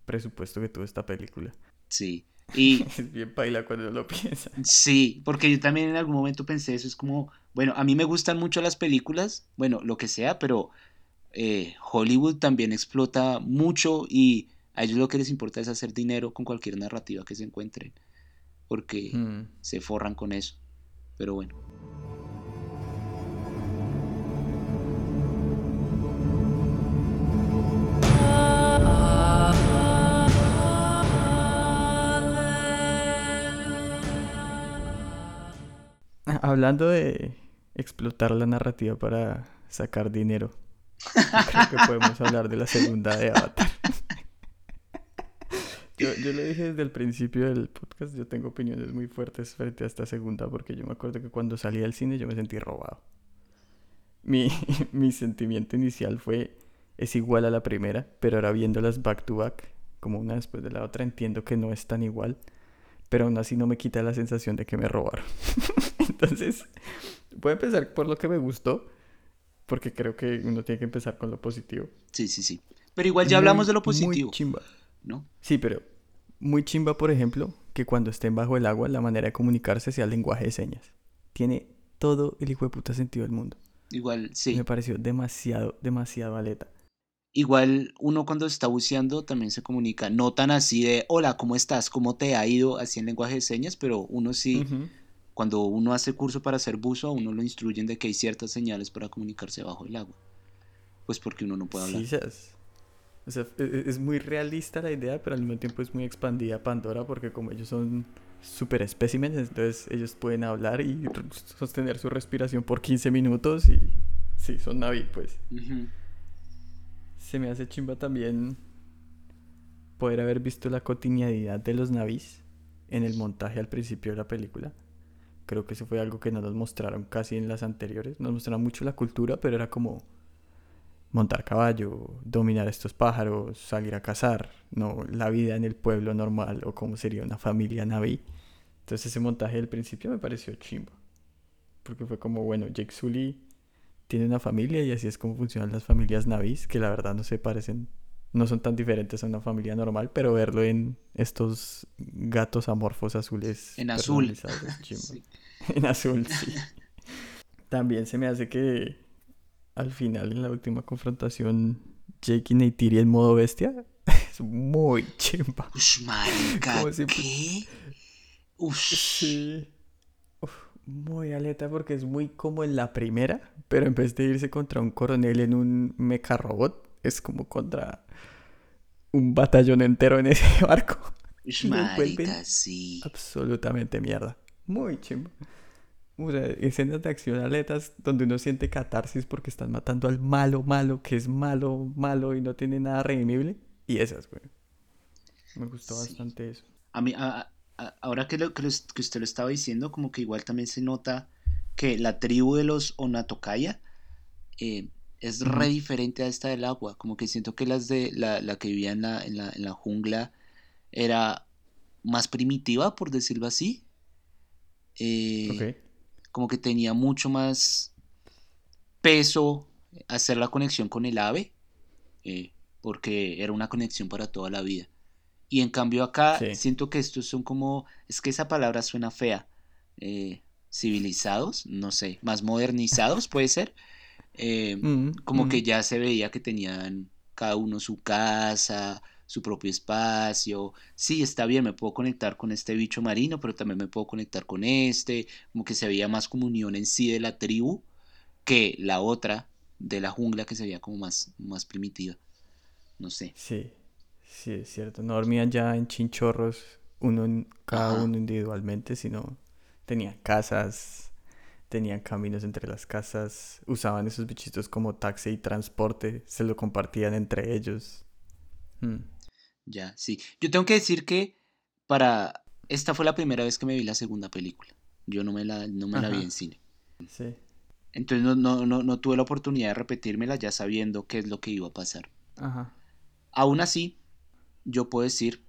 presupuesto que tuvo esta película. Sí. Y Es bien paila cuando lo piensa. sí, porque yo también en algún momento pensé eso, es como, bueno, a mí me gustan mucho las películas, bueno, lo que sea, pero eh, Hollywood también explota mucho y a ellos lo que les importa es hacer dinero con cualquier narrativa que se encuentren, porque Mm. se forran con eso. Pero bueno. Hablando de explotar la narrativa para sacar dinero, creo que podemos hablar de la segunda de Avatar. Yo, yo le dije desde el principio del podcast, yo tengo opiniones muy fuertes frente a esta segunda, porque yo me acuerdo que cuando salí del cine yo me sentí robado. Mi, mi sentimiento inicial fue, es igual a la primera, pero ahora viéndolas back to back, como una después de la otra, entiendo que no es tan igual, pero aún así no me quita la sensación de que me robaron. Entonces, voy a empezar por lo que me gustó, porque creo que uno tiene que empezar con lo positivo. Sí, sí, sí. Pero igual ya hablamos Muy, de lo muy positivo, chimba. ¿no? Sí, pero muy chimba, por ejemplo, que cuando estén bajo el agua la manera de comunicarse sea el lenguaje de señas. Tiene todo el hijo de puta sentido del mundo. Igual, sí. Me pareció demasiado, demasiado aleta. Igual uno cuando está buceando también se comunica, no tan así de, hola, ¿cómo estás? ¿Cómo te ha ido? Así en lenguaje de señas, pero uno sí, Ujú. Cuando uno hace curso para ser buzo, a uno lo instruyen de que hay ciertas señales para comunicarse bajo el agua. Pues porque uno no puede hablar. Sí. O sea, e- e- es muy realista la idea, pero al mismo tiempo es muy expandida Pandora porque como ellos son super especímenes, entonces ellos pueden hablar y sostener su respiración por 15 minutos y sí, son Navi, pues. Se me hace chimba también poder haber visto la cotidianidad de los navis en el montaje al principio de la película. Creo que eso fue algo que no nos mostraron casi en las anteriores. Nos mostraron mucho la cultura, pero era como montar caballo, dominar estos pájaros, salir a cazar, no la vida en el pueblo normal o como sería una familia naví. Entonces ese montaje del principio me pareció chimba. Porque fue como, bueno, Jake Sully tiene una familia y así es como funcionan las familias navis, que la verdad no se parecen, no son tan diferentes a una familia normal, pero verlo en estos gatos amorfos azules. En azul. Sí. En azul, sí. También se me hace que al final, en la última confrontación, Jake y Neytiri en modo bestia es muy chimba. Ush, marica. ¿qué? Ush. Sí. Uf, muy aleta porque es muy como en la primera, pero en vez de irse contra un coronel en un mecha robot, es como contra un batallón entero en ese barco. Marica, sí. Absolutamente mierda. Muy chimba. O sea, escenas de acción aletas donde uno siente catarsis porque están matando al malo, malo, que es malo, malo y no tiene nada redimible. Y esas, güey. Me gustó Sí. bastante eso. A mí, a, ahora que, lo, que, usted lo estaba diciendo, como que igual también se nota que la tribu de los Onatokaya eh, es re diferente a esta del agua. Como que siento que las de la, la que vivía en la, en, la, en la, jungla era más primitiva, por decirlo así. Eh, como que tenía mucho más peso hacer la conexión con el ave, eh, porque era una conexión para toda la vida. Y en cambio acá siento que estos son como, es que esa palabra suena fea, eh, civilizados, no sé, más modernizados puede ser. Eh, mm, como que mm. ya se veía que tenían cada uno su casa, su propio espacio. Sí, está bien, me puedo conectar con este bicho marino, pero también me puedo conectar con este. Como que se veía más comunión en sí de la tribu que la otra de la jungla que se veía como más, más primitiva. No sé. Sí, sí, es cierto. No dormían ya en chinchorros, uno cada uno individualmente, sino tenían casas, tenían caminos entre las casas, usaban esos bichitos como taxi y transporte, se lo compartían entre ellos. Hmm. Ya, sí. Yo tengo que decir que para esta fue la primera vez que me vi la segunda película. Yo no me la, no me la vi en cine. Sí. Entonces no, no, no, no, tuve la oportunidad de repetírmela ya sabiendo qué es lo que iba a pasar. Ajá. Aún así, yo puedo decir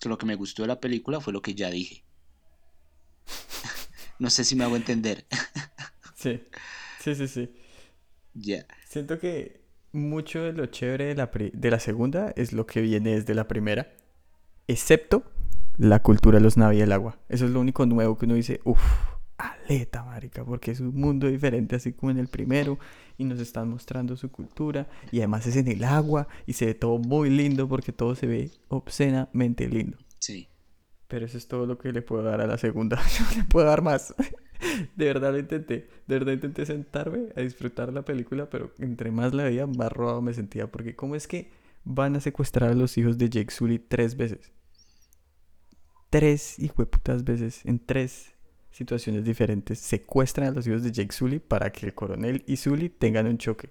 que lo que me gustó de la película fue lo que ya dije. No sé si me hago entender. sí, sí, sí, sí. Ya. Siento que mucho de lo chévere de la, de la segunda es lo que viene desde la primera, excepto la cultura de los Navi del agua. Eso es lo único nuevo que uno dice, uff, aleta, marica, porque es un mundo diferente así como en el primero y nos están mostrando su cultura y además es en el agua y se ve todo muy lindo porque todo se ve obscenamente lindo. Sí. Pero eso es todo lo que le puedo dar a la segunda. no le puedo dar más. de verdad lo intenté. De verdad intenté sentarme a disfrutar la película, pero entre más la veía, más robado me sentía. Porque ¿cómo es que van a secuestrar a los hijos de Jake Sully tres veces? Tres putas veces en tres situaciones diferentes, secuestran a los hijos de Jake Sully para que el coronel y Sully tengan un choque.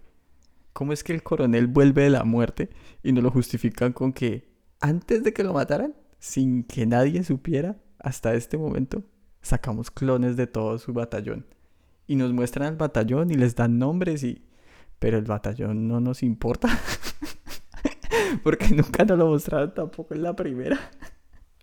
¿Cómo es que el coronel vuelve de la muerte y no lo justifican con que antes de que lo mataran, sin que nadie supiera, hasta este momento, sacamos clones de todo su batallón? Y nos muestran al batallón y les dan nombres y... Pero el batallón no nos importa. Porque nunca nos lo mostraron tampoco en la primera.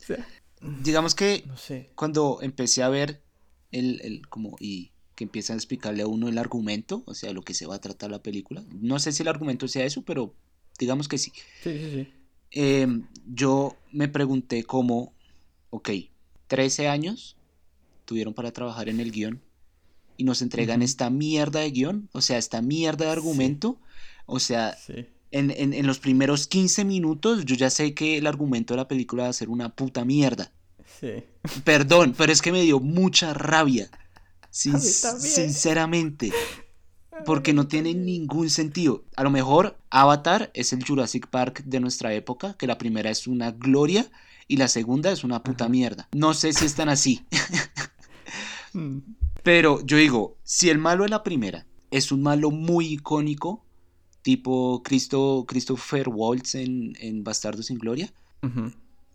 Digamos que no sé. cuando empecé a ver el, el, como, y que empiezan a explicarle a uno el argumento, o sea, lo que se va a tratar la película. No sé si el argumento sea eso, pero digamos que sí. Sí, sí, sí. Em, yo me pregunté cómo, ok, 13 años tuvieron para trabajar en el guion y nos entregan esta mierda de guion, o sea, esta mierda de argumento, o sea, en, en, en, los primeros 15 minutos yo ya sé que el argumento de la película va a ser una puta mierda. Perdón, pero es que me dio mucha rabia. sinceramente. Porque no tiene ningún sentido. A lo mejor Avatar es el Jurassic Park de nuestra época, que la primera es una gloria y la segunda es una puta mierda. No sé si están así. Mm. Pero yo digo, si el malo de la primera es un malo muy icónico, tipo Cristo, Christopher Waltz en, en Bastardo sin Gloria,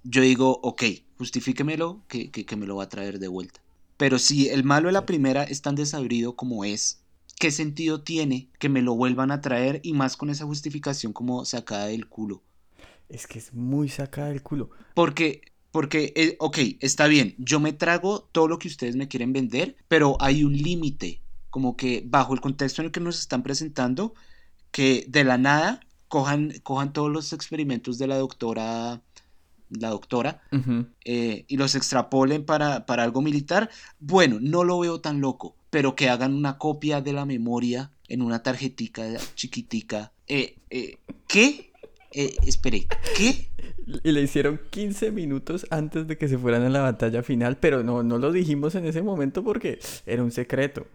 yo digo, ok, justifíquemelo, que, que, me lo va a traer de vuelta. Pero si el malo de la primera es tan desabrido como es, ¿qué sentido tiene que me lo vuelvan a traer y más con esa justificación como sacada del culo? Es que es muy sacada del culo. Porque, porque, eh, ok, está bien, yo me trago todo lo que ustedes me quieren vender, pero hay un límite, como que bajo el contexto en el que nos están presentando, que de la nada cojan, cojan todos los experimentos de la doctora la doctora, eh, y los extrapolen para, para algo militar, bueno, no lo veo tan loco, pero que hagan una copia de la memoria en una tarjetica chiquitica. Eh, eh, ¿Qué? espere, ¿qué? Y le hicieron 15 minutos antes de que se fueran a la batalla final, pero no, no lo dijimos en ese momento porque era un secreto.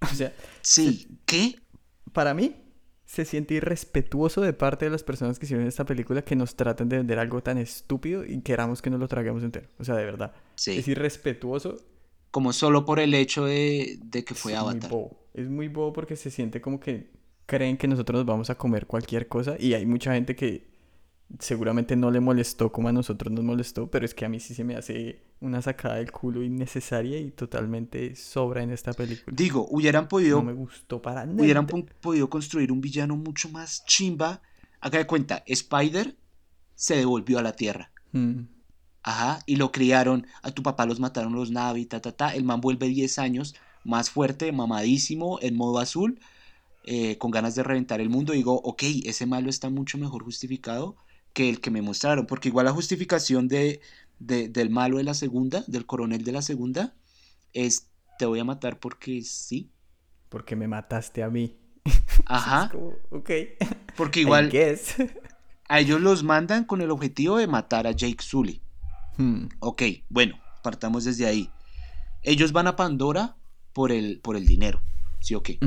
O sea, sí, ¿qué? Para mí, se siente irrespetuoso de parte de las personas que hicieron esta película que nos traten de vender algo tan estúpido y queramos que nos lo traguemos entero. O sea, de verdad. Sí. Es irrespetuoso. Como solo por el hecho de, que fue Avatar. Muy bobo. Es muy bobo porque se siente como que creen que nosotros nos vamos a comer cualquier cosa y hay mucha gente que seguramente no le molestó como a nosotros nos molestó, pero es que a mí sí se me hace una sacada del culo innecesaria y totalmente sobra en esta película. Digo, hubieran podido. No me gustó para nada. Hubieran podido construir un villano mucho más chimba. Haga de cuenta, Spider se devolvió a la Tierra. Mm. Ajá, y lo criaron. A tu papá los mataron los Navi, ta, ta, ta. El man vuelve 10 años, más fuerte, mamadísimo, en modo azul, eh, con ganas de reventar el mundo. digo, ok, ese malo está mucho mejor justificado que el que me mostraron. Porque igual la justificación de, del malo de la segunda, del coronel de la segunda, es te voy a matar porque sí. Porque me mataste a mí. Ajá. ok. Porque igual a ellos los mandan con el objetivo de matar a Jake Sully. Hmm. Ok, bueno, partamos desde ahí. Ellos van a Pandora por el, por el dinero, ¿sí o qué?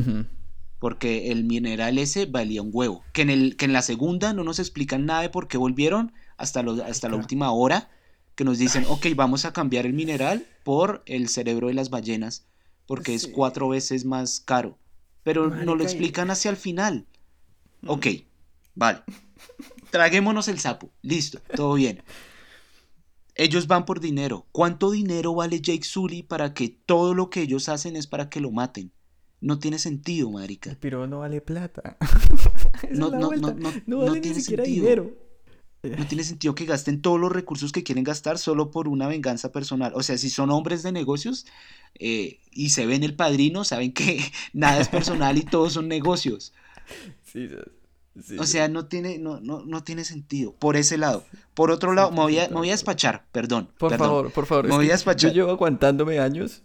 Porque el mineral ese valía un huevo. Que en, el, que en la segunda no nos explican nada de por qué volvieron hasta, hasta la última hora que nos dicen, ok, vamos a cambiar el mineral por el cerebro de las ballenas, porque es cuatro veces más caro. Pero no lo explican hacia el final. Mm. Ok, vale. Traguémonos el sapo. Listo, todo bien. Ellos van por dinero. ¿Cuánto dinero vale Jake Sully para que todo lo que ellos hacen es para que lo maten? No tiene sentido, marica. Pero no vale plata. no, no, no, no, no, vale tiene ni siquiera dinero no tiene sentido que gasten todos los recursos que quieren gastar solo por una venganza personal. O sea, si son hombres de negocios eh, y se ven el padrino, saben que nada es personal y todos son negocios. Sí, sí, o sea, no tiene, no, no, no, tiene sentido. Por ese lado. Por otro lado, me voy, a, me voy a despachar, perdón. Por favor, por favor. Me voy a despachar. Yo llevo aguantándome años,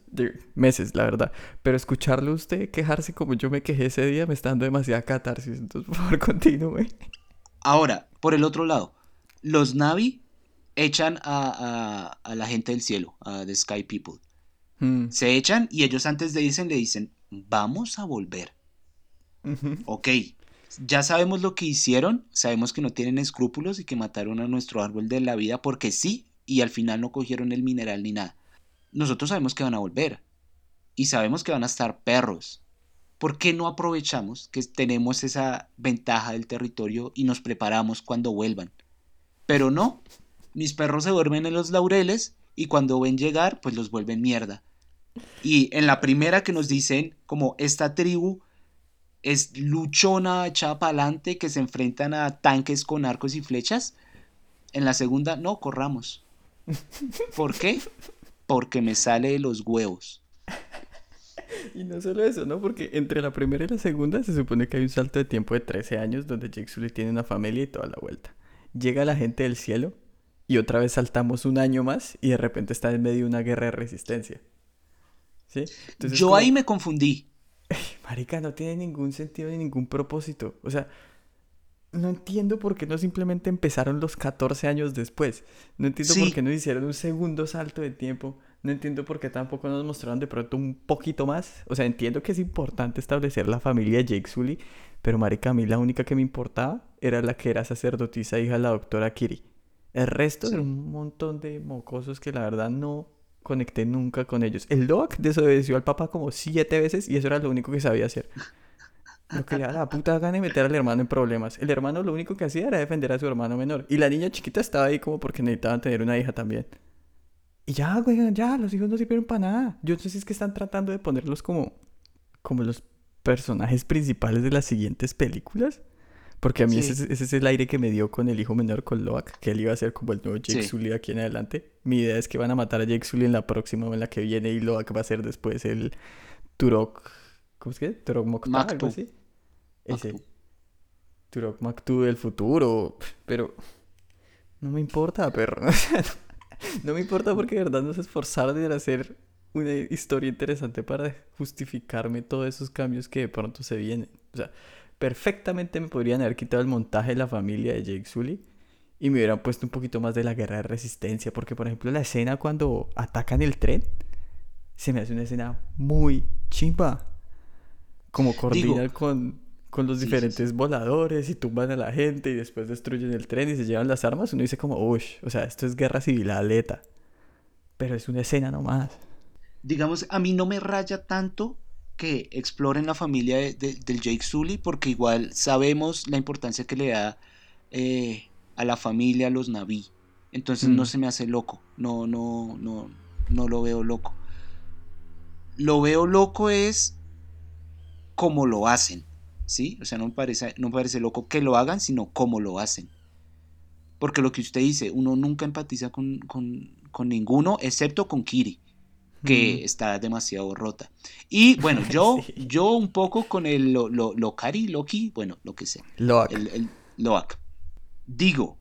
meses, la verdad. Pero escucharle a usted quejarse como yo me quejé ese día me está dando demasiada catarsis. Entonces, por favor, continúe. Ahora, por el otro lado, los Navi echan a, la gente del cielo, a The Sky People. Hmm. Se echan y ellos antes de irse le dicen, vamos a volver. Ok, ya sabemos lo que hicieron, sabemos que no tienen escrúpulos y que mataron a nuestro árbol de la vida porque sí, y al final no cogieron el mineral ni nada. Nosotros sabemos que van a volver y sabemos que van a estar perros. ¿Por qué no aprovechamos que tenemos esa ventaja del territorio y nos preparamos cuando vuelvan? Pero no, mis perros se duermen en los laureles y cuando ven llegar, pues los vuelven mierda. Y en la primera que nos dicen, como esta tribu es luchona, echada para adelante, que se enfrentan a tanques con arcos y flechas. En la segunda, no, corramos. ¿Por qué? Porque me sale de los huevos. Y no solo eso, ¿no? Porque entre la primera y la segunda se supone que hay un salto de tiempo de 13 años donde Jake Sully tiene una familia y toda la vuelta llega la gente del cielo y otra vez saltamos un año más y de repente está en medio de una guerra de resistencia. ¿Sí? Yo ahí me confundí. Marica, no tiene ningún sentido ni ningún propósito. O sea, no entiendo por qué no simplemente empezaron los 14 años después. No entiendo por qué no hicieron un segundo salto de tiempo. No entiendo por qué tampoco nos mostraron de pronto un poquito más. O sea, entiendo que es importante establecer la familia de Jake Sully, pero marica, a mí la única que me importaba era la que era sacerdotisa, hija de la doctora Kiri. El resto era un montón de mocosos que la verdad no conecté nunca con ellos. El Doc desobedeció al papá como siete veces y eso era lo único que sabía hacer. Lo que le da la puta gana de meter al hermano en problemas. El hermano lo único que hacía era defender a su hermano menor. Y la niña chiquita estaba ahí como porque necesitaban tener una hija también. Y ya, güey, ya, los hijos no sirvieron para nada. Yo no es que están tratando de ponerlos como, como los personajes principales de las siguientes películas. Porque a mí ese, es el aire que me dio con el hijo menor, con Loak, que él iba a ser como el nuevo Jake Sully aquí en adelante. Mi idea es que van a matar a Jake Sully en la próxima o en la que viene y Loak va a ser después el Turok... ¿Cómo es que? Turok Mokta, algo así. Ese. Turok Maktu del futuro. Pero... No me importa, perro. no me importa porque de verdad no se esforzaron en hacer una historia interesante para justificarme todos esos cambios que de pronto se vienen. O sea, perfectamente me podrían haber quitado el montaje de la familia de Jake Sully y me hubieran puesto un poquito más de la guerra de resistencia. Porque, por ejemplo, la escena cuando atacan el tren se me hace una escena muy chimba. Como coordinan con, con los diferentes voladores y tumban a la gente y después destruyen el tren y se llevan las armas. Uno dice como, uy, o sea, esto es guerra civil aleta. Pero es una escena nomás digamos, a mí no me raya tanto que exploren la familia del Jake Sully, porque igual sabemos la importancia que le da eh, a la familia, a los Naví. Entonces no Mm. se me hace loco. No, no, no, no lo veo loco. Lo veo loco es cómo lo hacen. ¿Sí? O sea, no me parece, no me parece loco que lo hagan, sino cómo lo hacen. Porque lo que usted dice, uno nunca empatiza con, con- con ninguno, excepto con Kiri, que Mm. está demasiado rota. Y bueno, yo, Sí. yo un poco con el lo, lo, Lokari, Loki, bueno, lo que sea Loak. el, el Loak. Digo,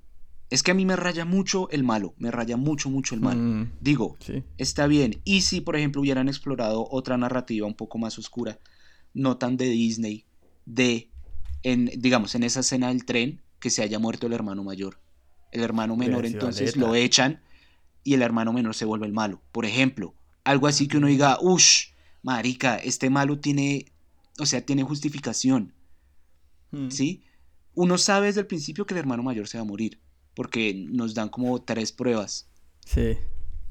es que a mí me raya mucho el malo, me raya mucho, mucho el malo. Mm, Digo, sí. está bien. Y si, por ejemplo, hubieran explorado otra narrativa un poco más oscura, no tan de Disney, de, en, digamos, en esa escena del tren, que se haya muerto el hermano mayor. El hermano menor entonces lo echan y el hermano menor se vuelve el malo. Por ejemplo, algo así que uno diga, ush, marica, este malo tiene, o sea, tiene justificación. Mm. ¿sí? Uno sabe desde el principio que el hermano mayor se va a morir, porque nos dan como tres pruebas. Sí.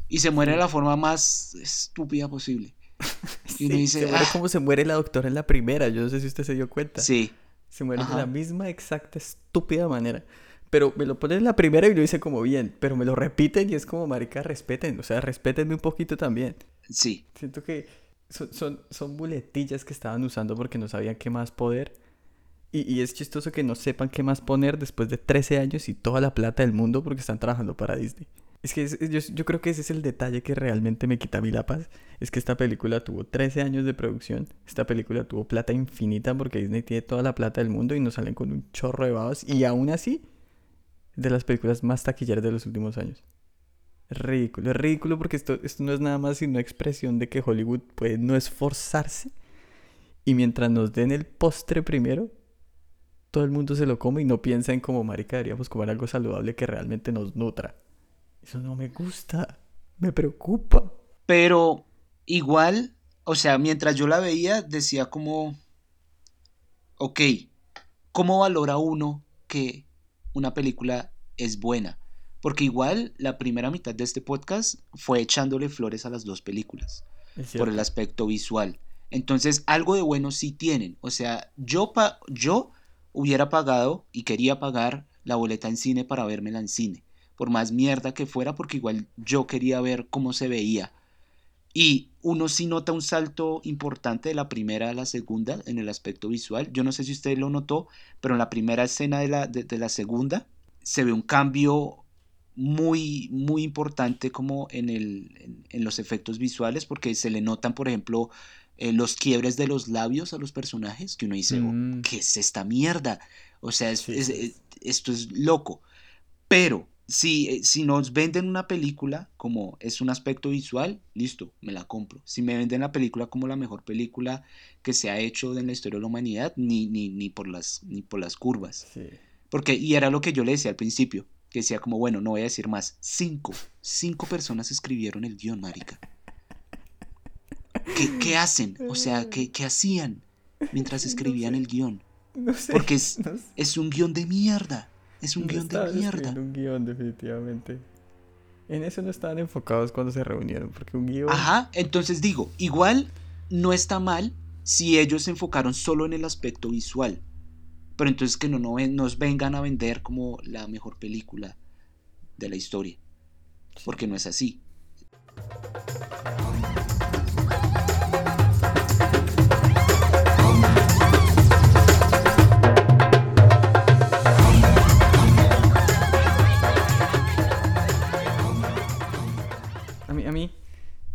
Y se muere de la forma más estúpida posible. Y uno Sí, dice, se muere "Ah". como se muere la doctora en la primera. Yo no sé si usted se dio cuenta. Sí, Se muere Ajá. de la misma exacta estúpida manera. Pero me lo ponen en la primera y lo hice como bien. Pero me lo repiten y es como, marica, respeten. O sea, respétenme un poquito también. Sí, Siento que son, son, son muletillas que estaban usando porque no sabían qué más poder. Y, y es chistoso que no sepan qué más poner después de 13 años y toda la plata del mundo porque están trabajando para Disney. Es que yo, yo creo que ese es el detalle que realmente me quita a mí la paz. Es que esta película tuvo 13 años de producción. Esta película tuvo plata infinita porque Disney tiene toda la plata del mundo y nos salen con un chorro de babos. Y aún así, de las películas más taquilleras de los últimos años. Ridículo, es ridículo porque esto, esto no es nada más sino una expresión de que Hollywood puede no esforzarse y mientras nos den el postre primero, todo el mundo se lo come y no piensa en como marica deberíamos comer algo saludable que realmente nos nutra. Eso no me gusta, me preocupa. pero igual, o sea, mientras yo la veía, decía como, ok, ¿cómo valora uno que una película es buena? Porque igual la primera mitad de este podcast fue echándole flores a las dos películas. Por el aspecto visual. Entonces, algo de bueno sí tienen. O sea, yo, pa- yo hubiera pagado y quería pagar la boleta en cine para vérmela en cine. Por más mierda que fuera, porque igual yo quería ver cómo se veía. Y uno sí nota un salto importante de la primera a la segunda en el aspecto visual. Yo no sé si usted lo notó, pero en la primera escena de la, de, de la segunda se ve un cambio muy, muy importante como en, el, en, en los efectos visuales, porque se le notan, por ejemplo, eh, los quiebres de los labios a los personajes, que uno dice, "Oh, Mm. ¿qué es esta mierda? O sea, es- Sí, es- sí. es- esto es loco. Pero si, eh, si nos venden una película como es un aspecto visual, listo, me la compro. Si me venden la película como la mejor película que se ha hecho en la historia de la humanidad, ni, ni, ni, por, las, ni por las curvas. Sí. Porque, y era lo que yo le decía al principio, que decía como, bueno, no voy a decir más. Cinco, cinco personas escribieron el guion, marica. ¿Qué, qué hacen? O sea, ¿qué, qué hacían mientras escribían el guion? No sé. Porque es, no sé. es un guion de mierda. Es un No guion de mierda. un guion, definitivamente. En eso no estaban enfocados cuando se reunieron, porque un guion... Ajá, entonces digo, igual no está mal si ellos se enfocaron solo en el aspecto visual. Pero entonces que no, no nos vengan a vender como la mejor película de la historia. Porque no es así. A mí, a mí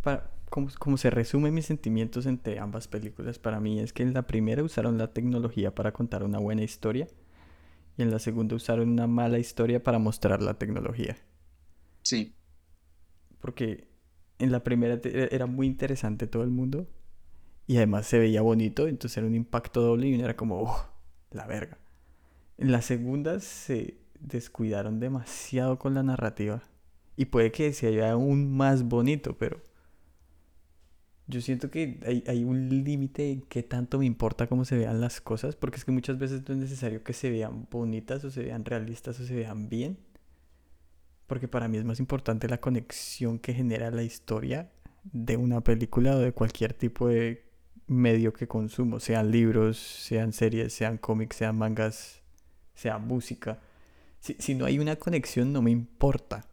para, como, como se resumen mis sentimientos entre ambas películas, para mí es que en la primera usaron la tecnología para contar una buena historia y en la segunda usaron una mala historia para mostrar la tecnología. Sí, Porque en la primera te- era muy interesante todo el mundo y además se veía bonito, entonces era un impacto doble y uno era como, "Oh, la verga. En la segunda se descuidaron demasiado con la narrativa y puede que se vea aún más bonito, pero yo siento que hay, hay un límite en qué tanto me importa cómo se vean las cosas, porque es que muchas veces no es necesario que se vean bonitas o se vean realistas o se vean bien, porque para mí es más importante la conexión que genera la historia de una película o de cualquier tipo de medio que consumo, sean libros, sean series, sean cómics, sean mangas, sea música. Si, si no hay una conexión no me importa.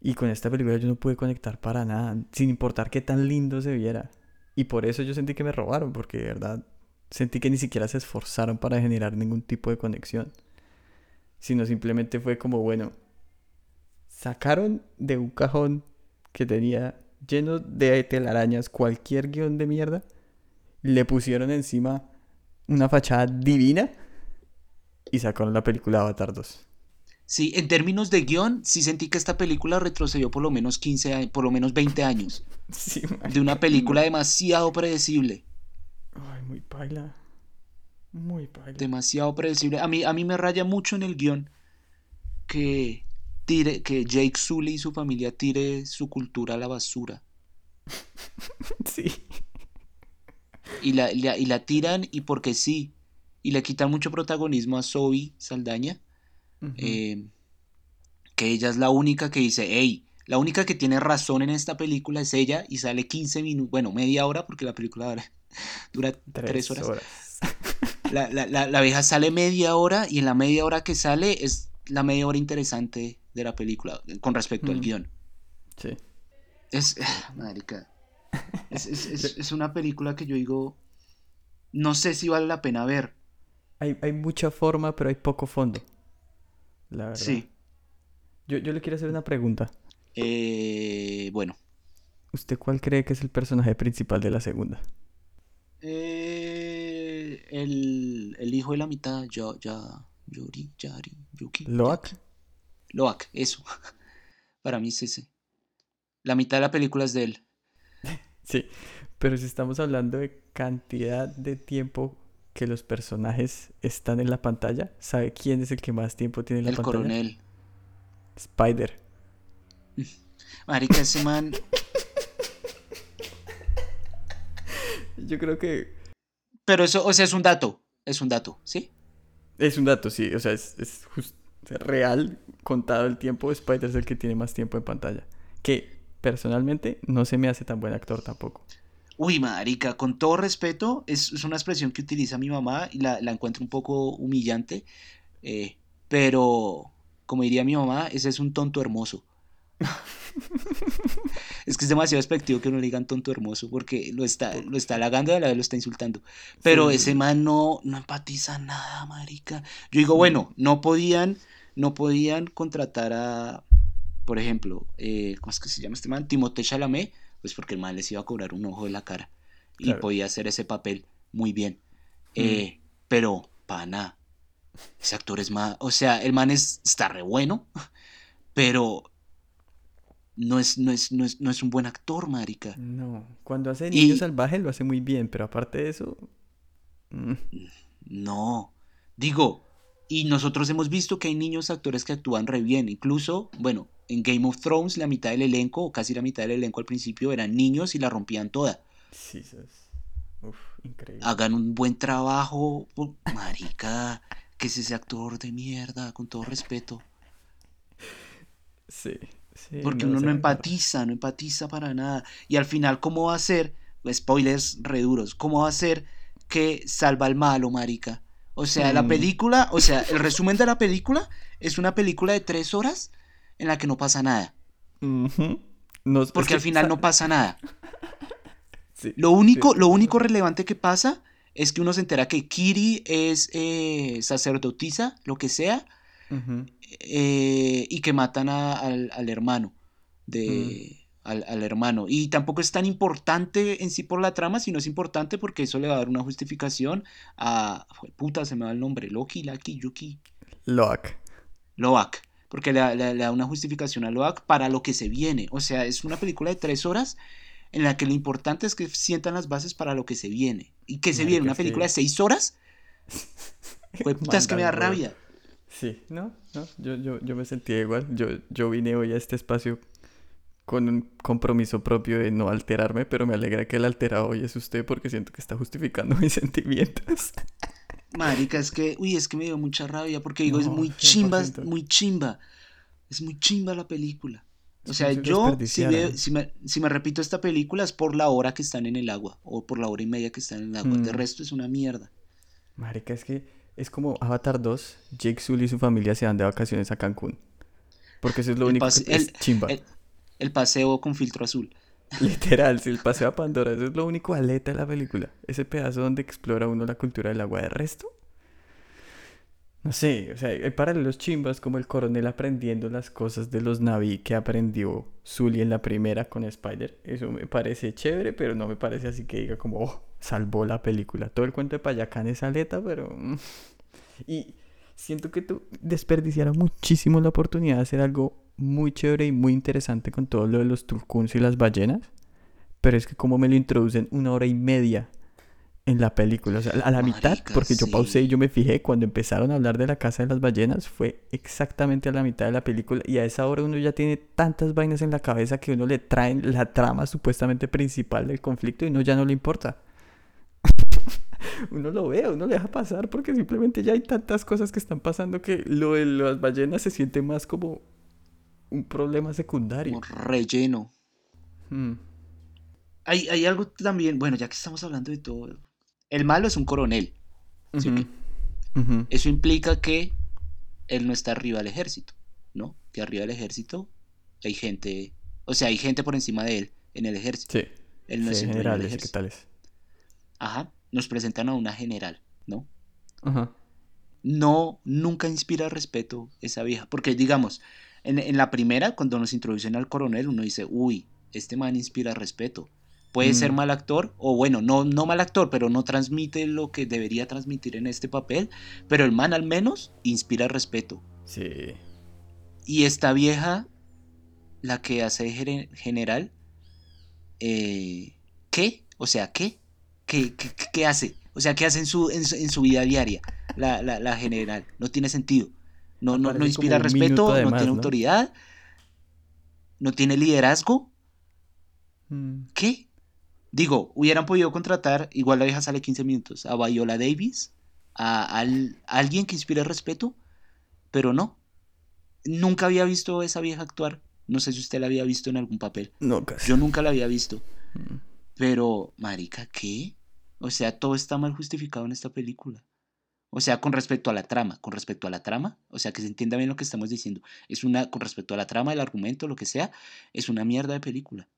Y con esta película yo no pude conectar para nada, sin importar qué tan lindo se viera. Y por eso yo sentí que me robaron, porque de verdad sentí que ni siquiera se esforzaron para generar ningún tipo de conexión. Sino simplemente fue como, bueno, sacaron de un cajón que tenía lleno de telarañas cualquier guion de mierda, le pusieron encima una fachada divina y sacaron la película Avatar 2. Sí, en términos de guion, sí sentí que esta película retrocedió por lo menos 15 años, por lo menos 20 años. Sí, de una película demasiado predecible. Ay, muy paila. Muy paila. Demasiado predecible. A mí, a mí me raya mucho en el guion que tire, que Jake Sully y su familia tire su cultura a la basura. Sí. Y la, la, y la tiran y porque sí. Y le quitan mucho protagonismo a Zoe Saldaña. Eh, que ella es la única que dice, hey, la única que tiene razón en esta película es ella y sale 15 minutos, bueno, media hora porque la película dura, dura 3 horas. horas. La, la, la, la vieja sale media hora y en la media hora que sale es la media hora interesante de la película con respecto al guion. Sí. Es, marica, es, es, es, es una película que yo digo, no sé si vale la pena ver. Hay, hay mucha forma, pero hay poco fondo. La verdad. Sí. Yo, yo le quiero hacer una pregunta. Eh, bueno. ¿Usted cuál cree que es el personaje principal de la segunda? Eh, el, el hijo de la mitad, ya, ya, Yuri, Yari, Yuki. ¿Loak? Loak, eso. Para mí es ese. La mitad de la película es de él. Sí, pero si estamos hablando de cantidad de tiempo que los personajes están en la pantalla, ¿sabe quién es el que más tiempo tiene en la El pantalla? coronel. Spider. Marica, ese man. Yo creo que Pero eso, o sea, es un dato. Es un dato, ¿sí? es un dato, sí. O sea, es, es real, contado el tiempo, Spider es el que tiene más tiempo en pantalla. Que personalmente no se me hace tan buen actor tampoco. Uy, marica, con todo respeto, es, es una expresión que utiliza mi mamá y la, la encuentro un poco humillante. eh, pero, como diría mi mamá, ese es un tonto hermoso. es que es demasiado despectivo que uno le digan tonto hermoso porque lo está, lo está halagando y a la vez lo está insultando. Pero Sí. ese man no, no empatiza nada, marica. Yo digo, bueno, no podían, no podían contratar a, por ejemplo, eh, ¿cómo es que se llama este man? Timothée Chalamet, pues porque el man les iba a cobrar un ojo de la cara y Claro. podía hacer ese papel muy bien. Mm. Eh, pero, pana, ese actor es más, o sea, el man es, está re bueno, pero no es, no es, no es, no es un buen actor, marica. No, cuando hace de Y- niño salvaje lo hace muy bien, pero aparte de eso... mm, No, digo, y nosotros hemos visto que hay niños actores que actúan re bien, incluso, bueno, en Game of Thrones la mitad del elenco, o casi la mitad del elenco al principio eran niños y la rompían toda. Sí. Uf, increíble. Hagan un buen trabajo, marica, que es ese actor de mierda, con todo respeto. Sí, sí. Porque no, uno no empatiza, no empatiza para nada. Y al final, ¿cómo va a ser? Spoilers re duros. ¿Cómo va a ser que salva al malo, marica? O sea, la película, o sea, el resumen de la película es una película de tres horas en la que no pasa nada. No, Porque que, al final no pasa nada. sí, Lo único, sí. lo único relevante que pasa es que uno se entera que Kiri es eh, sacerdotisa, lo que sea, eh, y que matan a- al, al hermano de al, al hermano. Y tampoco es tan importante en sí por la trama sino es importante porque eso le va a dar una justificación a puta se me va el nombre Loki Laki Yuki Loak. Loak porque le, da- le- le da una justificación a Loak para lo que se viene. O sea es una película de tres horas en la que lo importante es que sientan las bases para lo que se viene. Y que se Marica, viene una película de seis horas Fue puta es que me da rabia. Sí, no, no, yo, yo, yo me sentía igual. Yo, yo vine hoy a este espacio con un compromiso propio de no alterarme, pero me alegra que el alterado hoy es usted porque siento que está justificando mis sentimientos. Marica, es que, uy, es que me dio mucha rabia porque digo, es muy chimba, 100%. muy chimba. Es muy chimba la película. O sea, yo, si, desperdiciaran. veo- si, me, si me repito esta película es por la hora que están en el agua o por la hora y media que están en el agua. De Mm. resto es una mierda. Marica, es que es como Avatar 2, Jake Sully y su familia se van de vacaciones a Cancún. Porque eso es lo único que es chimba. El, paseo con filtro azul. Literal, si el paseo a Pandora, eso es lo único aleta de la película. Ese pedazo donde explora uno la cultura del agua. De resto, no sé, o sea, hay paralelos chimbas como el coronel aprendiendo las cosas de los Navi que aprendió Zully en la primera con Spider. Eso me parece chévere, pero no me parece así que diga como, oh, salvó la película. Todo el cuento de Payacán es aleta, pero... Mm. Y siento que tú desperdiciaron muchísimo la oportunidad de hacer algo muy chévere y muy interesante con todo lo de los tulcuns y las ballenas. Pero es que como me lo introducen una hora y media en la película. O sea, a la mitad, porque yo pausé y yo me fijé cuando empezaron a hablar de la casa de las ballenas, fue exactamente a la mitad de la película. Y a esa hora uno ya tiene tantas vainas en la cabeza que uno le traen la trama supuestamente principal del conflicto y uno ya no le importa. uno lo ve, uno le deja pasar porque simplemente ya hay tantas cosas que están pasando que lo de las ballenas se siente más como un problema secundario. Un relleno. Hmm. Hay, hay algo también, bueno, ya que estamos hablando de todo, el malo es un coronel. Eso implica que él no está arriba del ejército, ¿no? Que arriba del ejército hay gente, o sea, hay gente por encima de él en el ejército. Sí. Él no es generales, ¿qué tales? Ajá. Nos presentan a una general, ¿no? Ajá. No, nunca inspira respeto esa vieja. Porque, digamos, en, en la primera, cuando nos introducen al coronel, uno dice, uy, este man inspira respeto. Puede ser mm. mal actor, o bueno, no, no mal actor, pero no transmite lo que debería transmitir en este papel. Pero el man al menos inspira respeto. Sí. Y esta vieja, la que hace general, eh, ¿qué? O sea, ¿qué? ¿Qué, qué, hace? O sea, ¿qué hace en su, en su, vida diaria la, la, general? No tiene sentido. No, no, no inspira respeto, no tiene autoridad, no tiene liderazgo. Mm. ¿Qué? Digo, hubieran podido contratar, igual la vieja sale 15 minutos, a Viola Davis, a, alguien que inspire respeto, pero no. Nunca había visto a esa vieja actuar. No sé si usted la había visto en algún papel. No, casi. Yo nunca la había visto. Mm. Pero, marica, ¿qué? O sea, todo está mal justificado en esta película. O sea, con respecto a la trama, con respecto a la trama, o sea, que se entienda bien lo que estamos diciendo. Es una, con respecto a la trama, el argumento, lo que sea, es una mierda de película.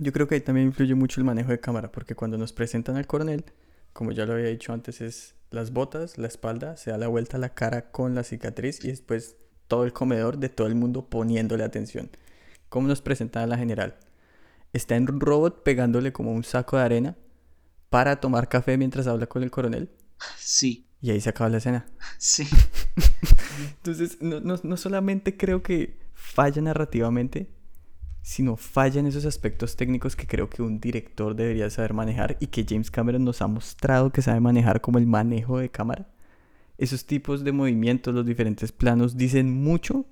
Yo creo que ahí también influye mucho el manejo de cámara, porque cuando nos presentan al coronel, como ya lo había dicho antes, es las botas, la espalda, se da la vuelta a la cara con la cicatriz y después todo el comedor de todo el mundo poniéndole atención. ¿Cómo nos presentan a la general? Está en un robot pegándole como un saco de arena para tomar café mientras habla con el coronel. Sí. Y ahí se acaba la escena. Sí. Entonces, no, no, no solamente creo que falla narrativamente, sino falla en esos aspectos técnicos que creo que un director debería saber manejar y que James Cameron nos ha mostrado que sabe manejar como el manejo de cámara. Esos tipos de movimientos, los diferentes planos, dicen mucho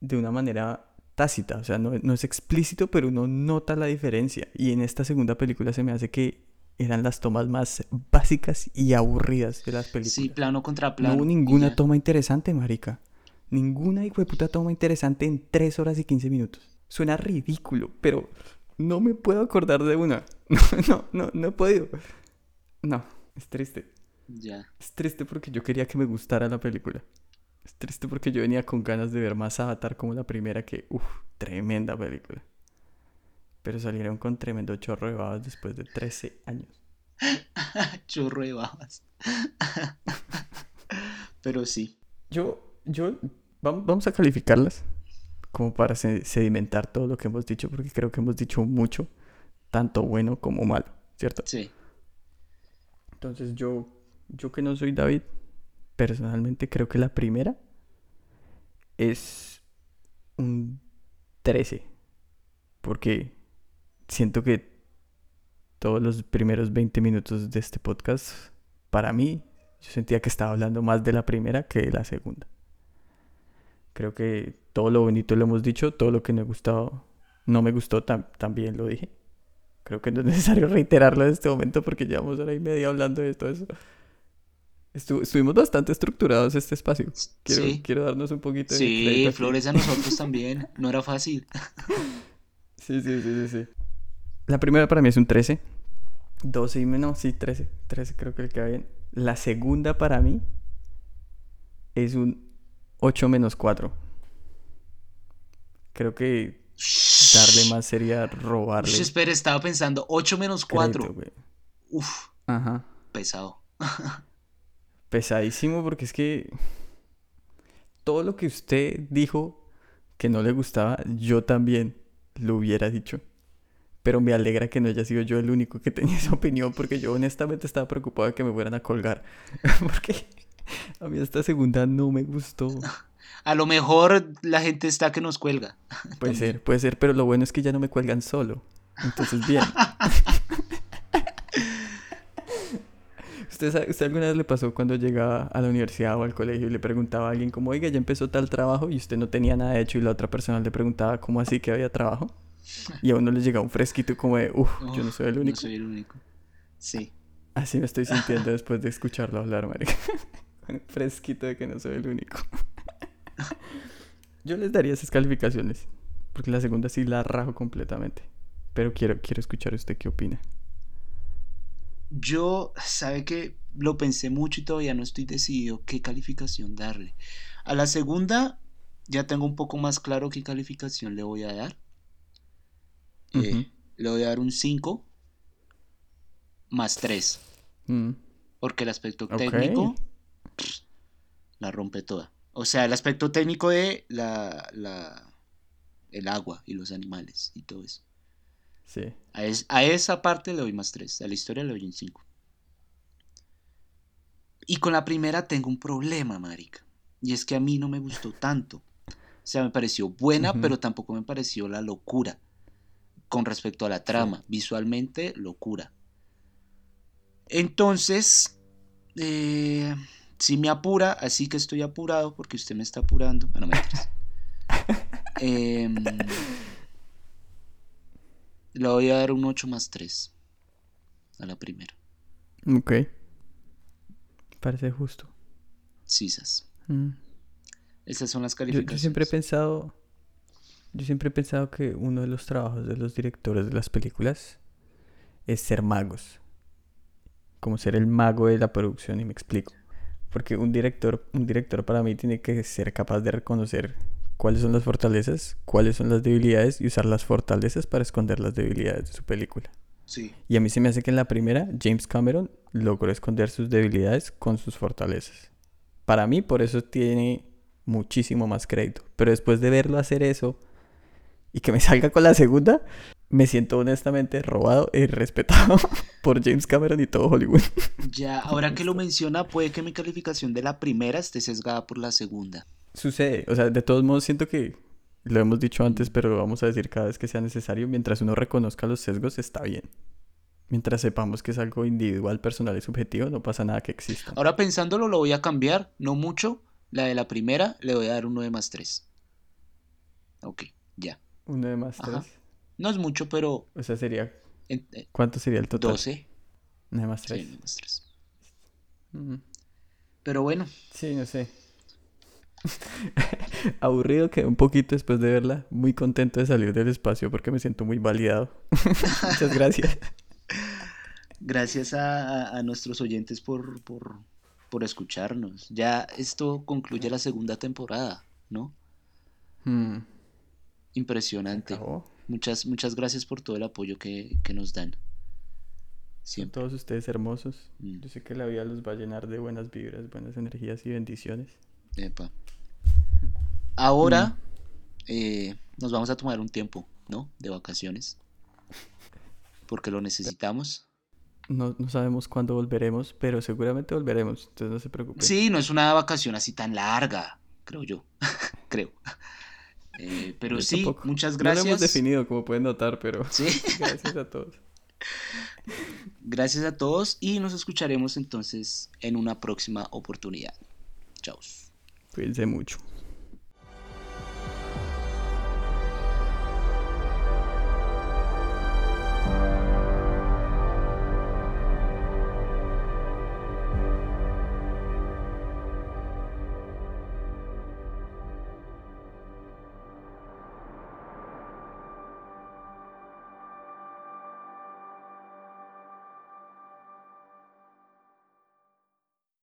de una manera tácita, o sea, no, no es explícito, pero uno nota la diferencia. Y en esta segunda película se me hace que eran las tomas más básicas y aburridas de las películas. Sí, plano contra plano. No hubo ninguna toma interesante, marica. Ninguna hijo de puta toma interesante en 3 horas y 15 minutos. Suena ridículo, pero no me puedo acordar de una. No, no, no, he podido. No, es triste. Ya. Es triste porque yo quería que me gustara la película. Es triste porque yo venía con ganas de ver más Avatar como la primera que, uff, tremenda película. Pero salieron con tremendo chorro de babas después de 13 años. chorro de babas. Pero sí. Yo, yo, vamos a calificarlas como para sedimentar todo lo que hemos dicho, porque creo que hemos dicho mucho, tanto bueno como malo, ¿cierto? Sí. Entonces yo, yo que no soy David, personalmente creo que la primera es un 13, porque siento que todos los primeros 20 minutos de este podcast, para mí, yo sentía que estaba hablando más de la primera que de la segunda. Creo que todo lo bonito lo hemos dicho, todo lo que me gustado, no me gustó también lo dije. Creo que no es necesario reiterarlo en este momento porque llevamos hora y media hablando de todo eso. estuvimos bastante estructurados este espacio. Quiero, quiero darnos un poquito de. Sí, flores a nosotros también. No era fácil. sí, sí, sí, sí, sí. La primera para mí es un 13. 12 y menos, sí, 13. 13 creo que le queda bien. La segunda para mí es un 8 menos 4. Creo que darle más sería robarle. Ush, espera, estaba pensando 8 menos 4. Uf. Ajá. Pesado. Pesadísimo porque es que todo lo que usted dijo que no le gustaba, yo también lo hubiera dicho. Pero me alegra que no haya sido yo el único que tenía esa opinión porque yo honestamente estaba preocupado de que me fueran a colgar. porque a mí esta segunda no me gustó. A lo mejor la gente está que nos cuelga. Puede ser, puede ser, pero lo bueno es que ya no me cuelgan solo. Entonces, bien. ¿Usted, ¿Usted alguna vez le pasó cuando llegaba a la universidad o al colegio y le preguntaba a alguien como, oiga, ya empezó tal trabajo y usted no tenía nada hecho y la otra persona le preguntaba cómo así que había trabajo? Y a uno le llegaba un fresquito como de, uff, yo no soy el único. No soy el único. Sí. Así me estoy sintiendo después de escucharlo hablar, marica. fresquito de que no soy el único. yo les daría esas calificaciones. Porque la segunda sí la rajo completamente. Pero quiero, quiero escuchar usted qué opina. Yo, sabe que lo pensé mucho y todavía no estoy decidido qué calificación darle. A la segunda ya tengo un poco más claro qué calificación le voy a dar. Eh, le voy a dar un 5 más 3. Mm. Porque el aspecto técnico la rompe toda. O sea, el aspecto técnico de la, la, el agua y los animales y todo eso. Sí. A, esa parte le doy más 3. A la historia le doy un 5. Y con la primera tengo un problema, marica. Y es que a mí no me gustó tanto. O sea, me pareció buena, pero tampoco me pareció la locura. Con respecto a la trama. Visualmente, locura. Entonces, eh, si me apura, así que estoy apurado porque usted me está apurando. Bueno, me eh, le voy a dar un 8 más 3 a la primera. Ok. Parece justo. Cisas. Mm. Esas son las Yo, calificaciones. yo siempre he pensado. Yo siempre he pensado que uno de los trabajos de los directores de las películas es ser magos. Como ser el mago de la producción, y me explico. Porque un director, un director para mí tiene que ser capaz de reconocer cuáles son las fortalezas, cuáles son las debilidades y usar las fortalezas para esconder las debilidades de su película. Sí. Y a mí se me hace que en la primera James Cameron logró esconder sus debilidades con sus fortalezas. Para mí por eso tiene muchísimo más crédito. Pero después de verlo hacer eso y que me salga con la segunda, me siento honestamente robado y respetado por James Cameron y todo Hollywood. Ya, ahora que lo menciona, puede que mi calificación de la primera esté sesgada por la segunda. Sucede, o sea, de todos modos siento que lo hemos dicho antes, pero lo vamos a decir cada vez que sea necesario. Mientras uno reconozca los sesgos, está bien. Mientras sepamos que es algo individual, personal y subjetivo, no pasa nada que exista. Ahora pensándolo, lo voy a cambiar, no mucho. La de la primera le voy a dar un 9 más 3. Ok, ya. Uno de más Ajá. tres. No es mucho, pero. O sea, sería. eh, ¿Cuánto sería el total? 12. Uno de más Sí, tres. 9 más 3. Mm. Pero bueno, Sí, no sé. Aburrido quedé un poquito después de verla. Muy contento de salir del espacio porque me siento muy validado. Muchas gracias. gracias a, a- a nuestros oyentes por, por, por escucharnos. Ya esto concluye la segunda temporada, ¿no? Mm, Impresionante. Muchas, muchas gracias por todo el apoyo que, que nos dan. Son Siempre. todos ustedes hermosos. Mm. Yo sé que la vida los va a llenar de buenas vibras, buenas energías y bendiciones. Epa. Ahora eh, nos vamos a tomar un tiempo, ¿no? De vacaciones. Porque lo necesitamos. No, no sabemos cuándo volveremos, pero seguramente volveremos. Entonces no se preocupen. Sí, no es una vacación así tan larga, creo yo. creo. Eh, pero Yo sí, tampoco. muchas No lo hemos gracias. definido, como pueden notar, pero Sí, gracias a todos. gracias a todos y nos escucharemos entonces en una próxima oportunidad. Chao. Cuídense mucho.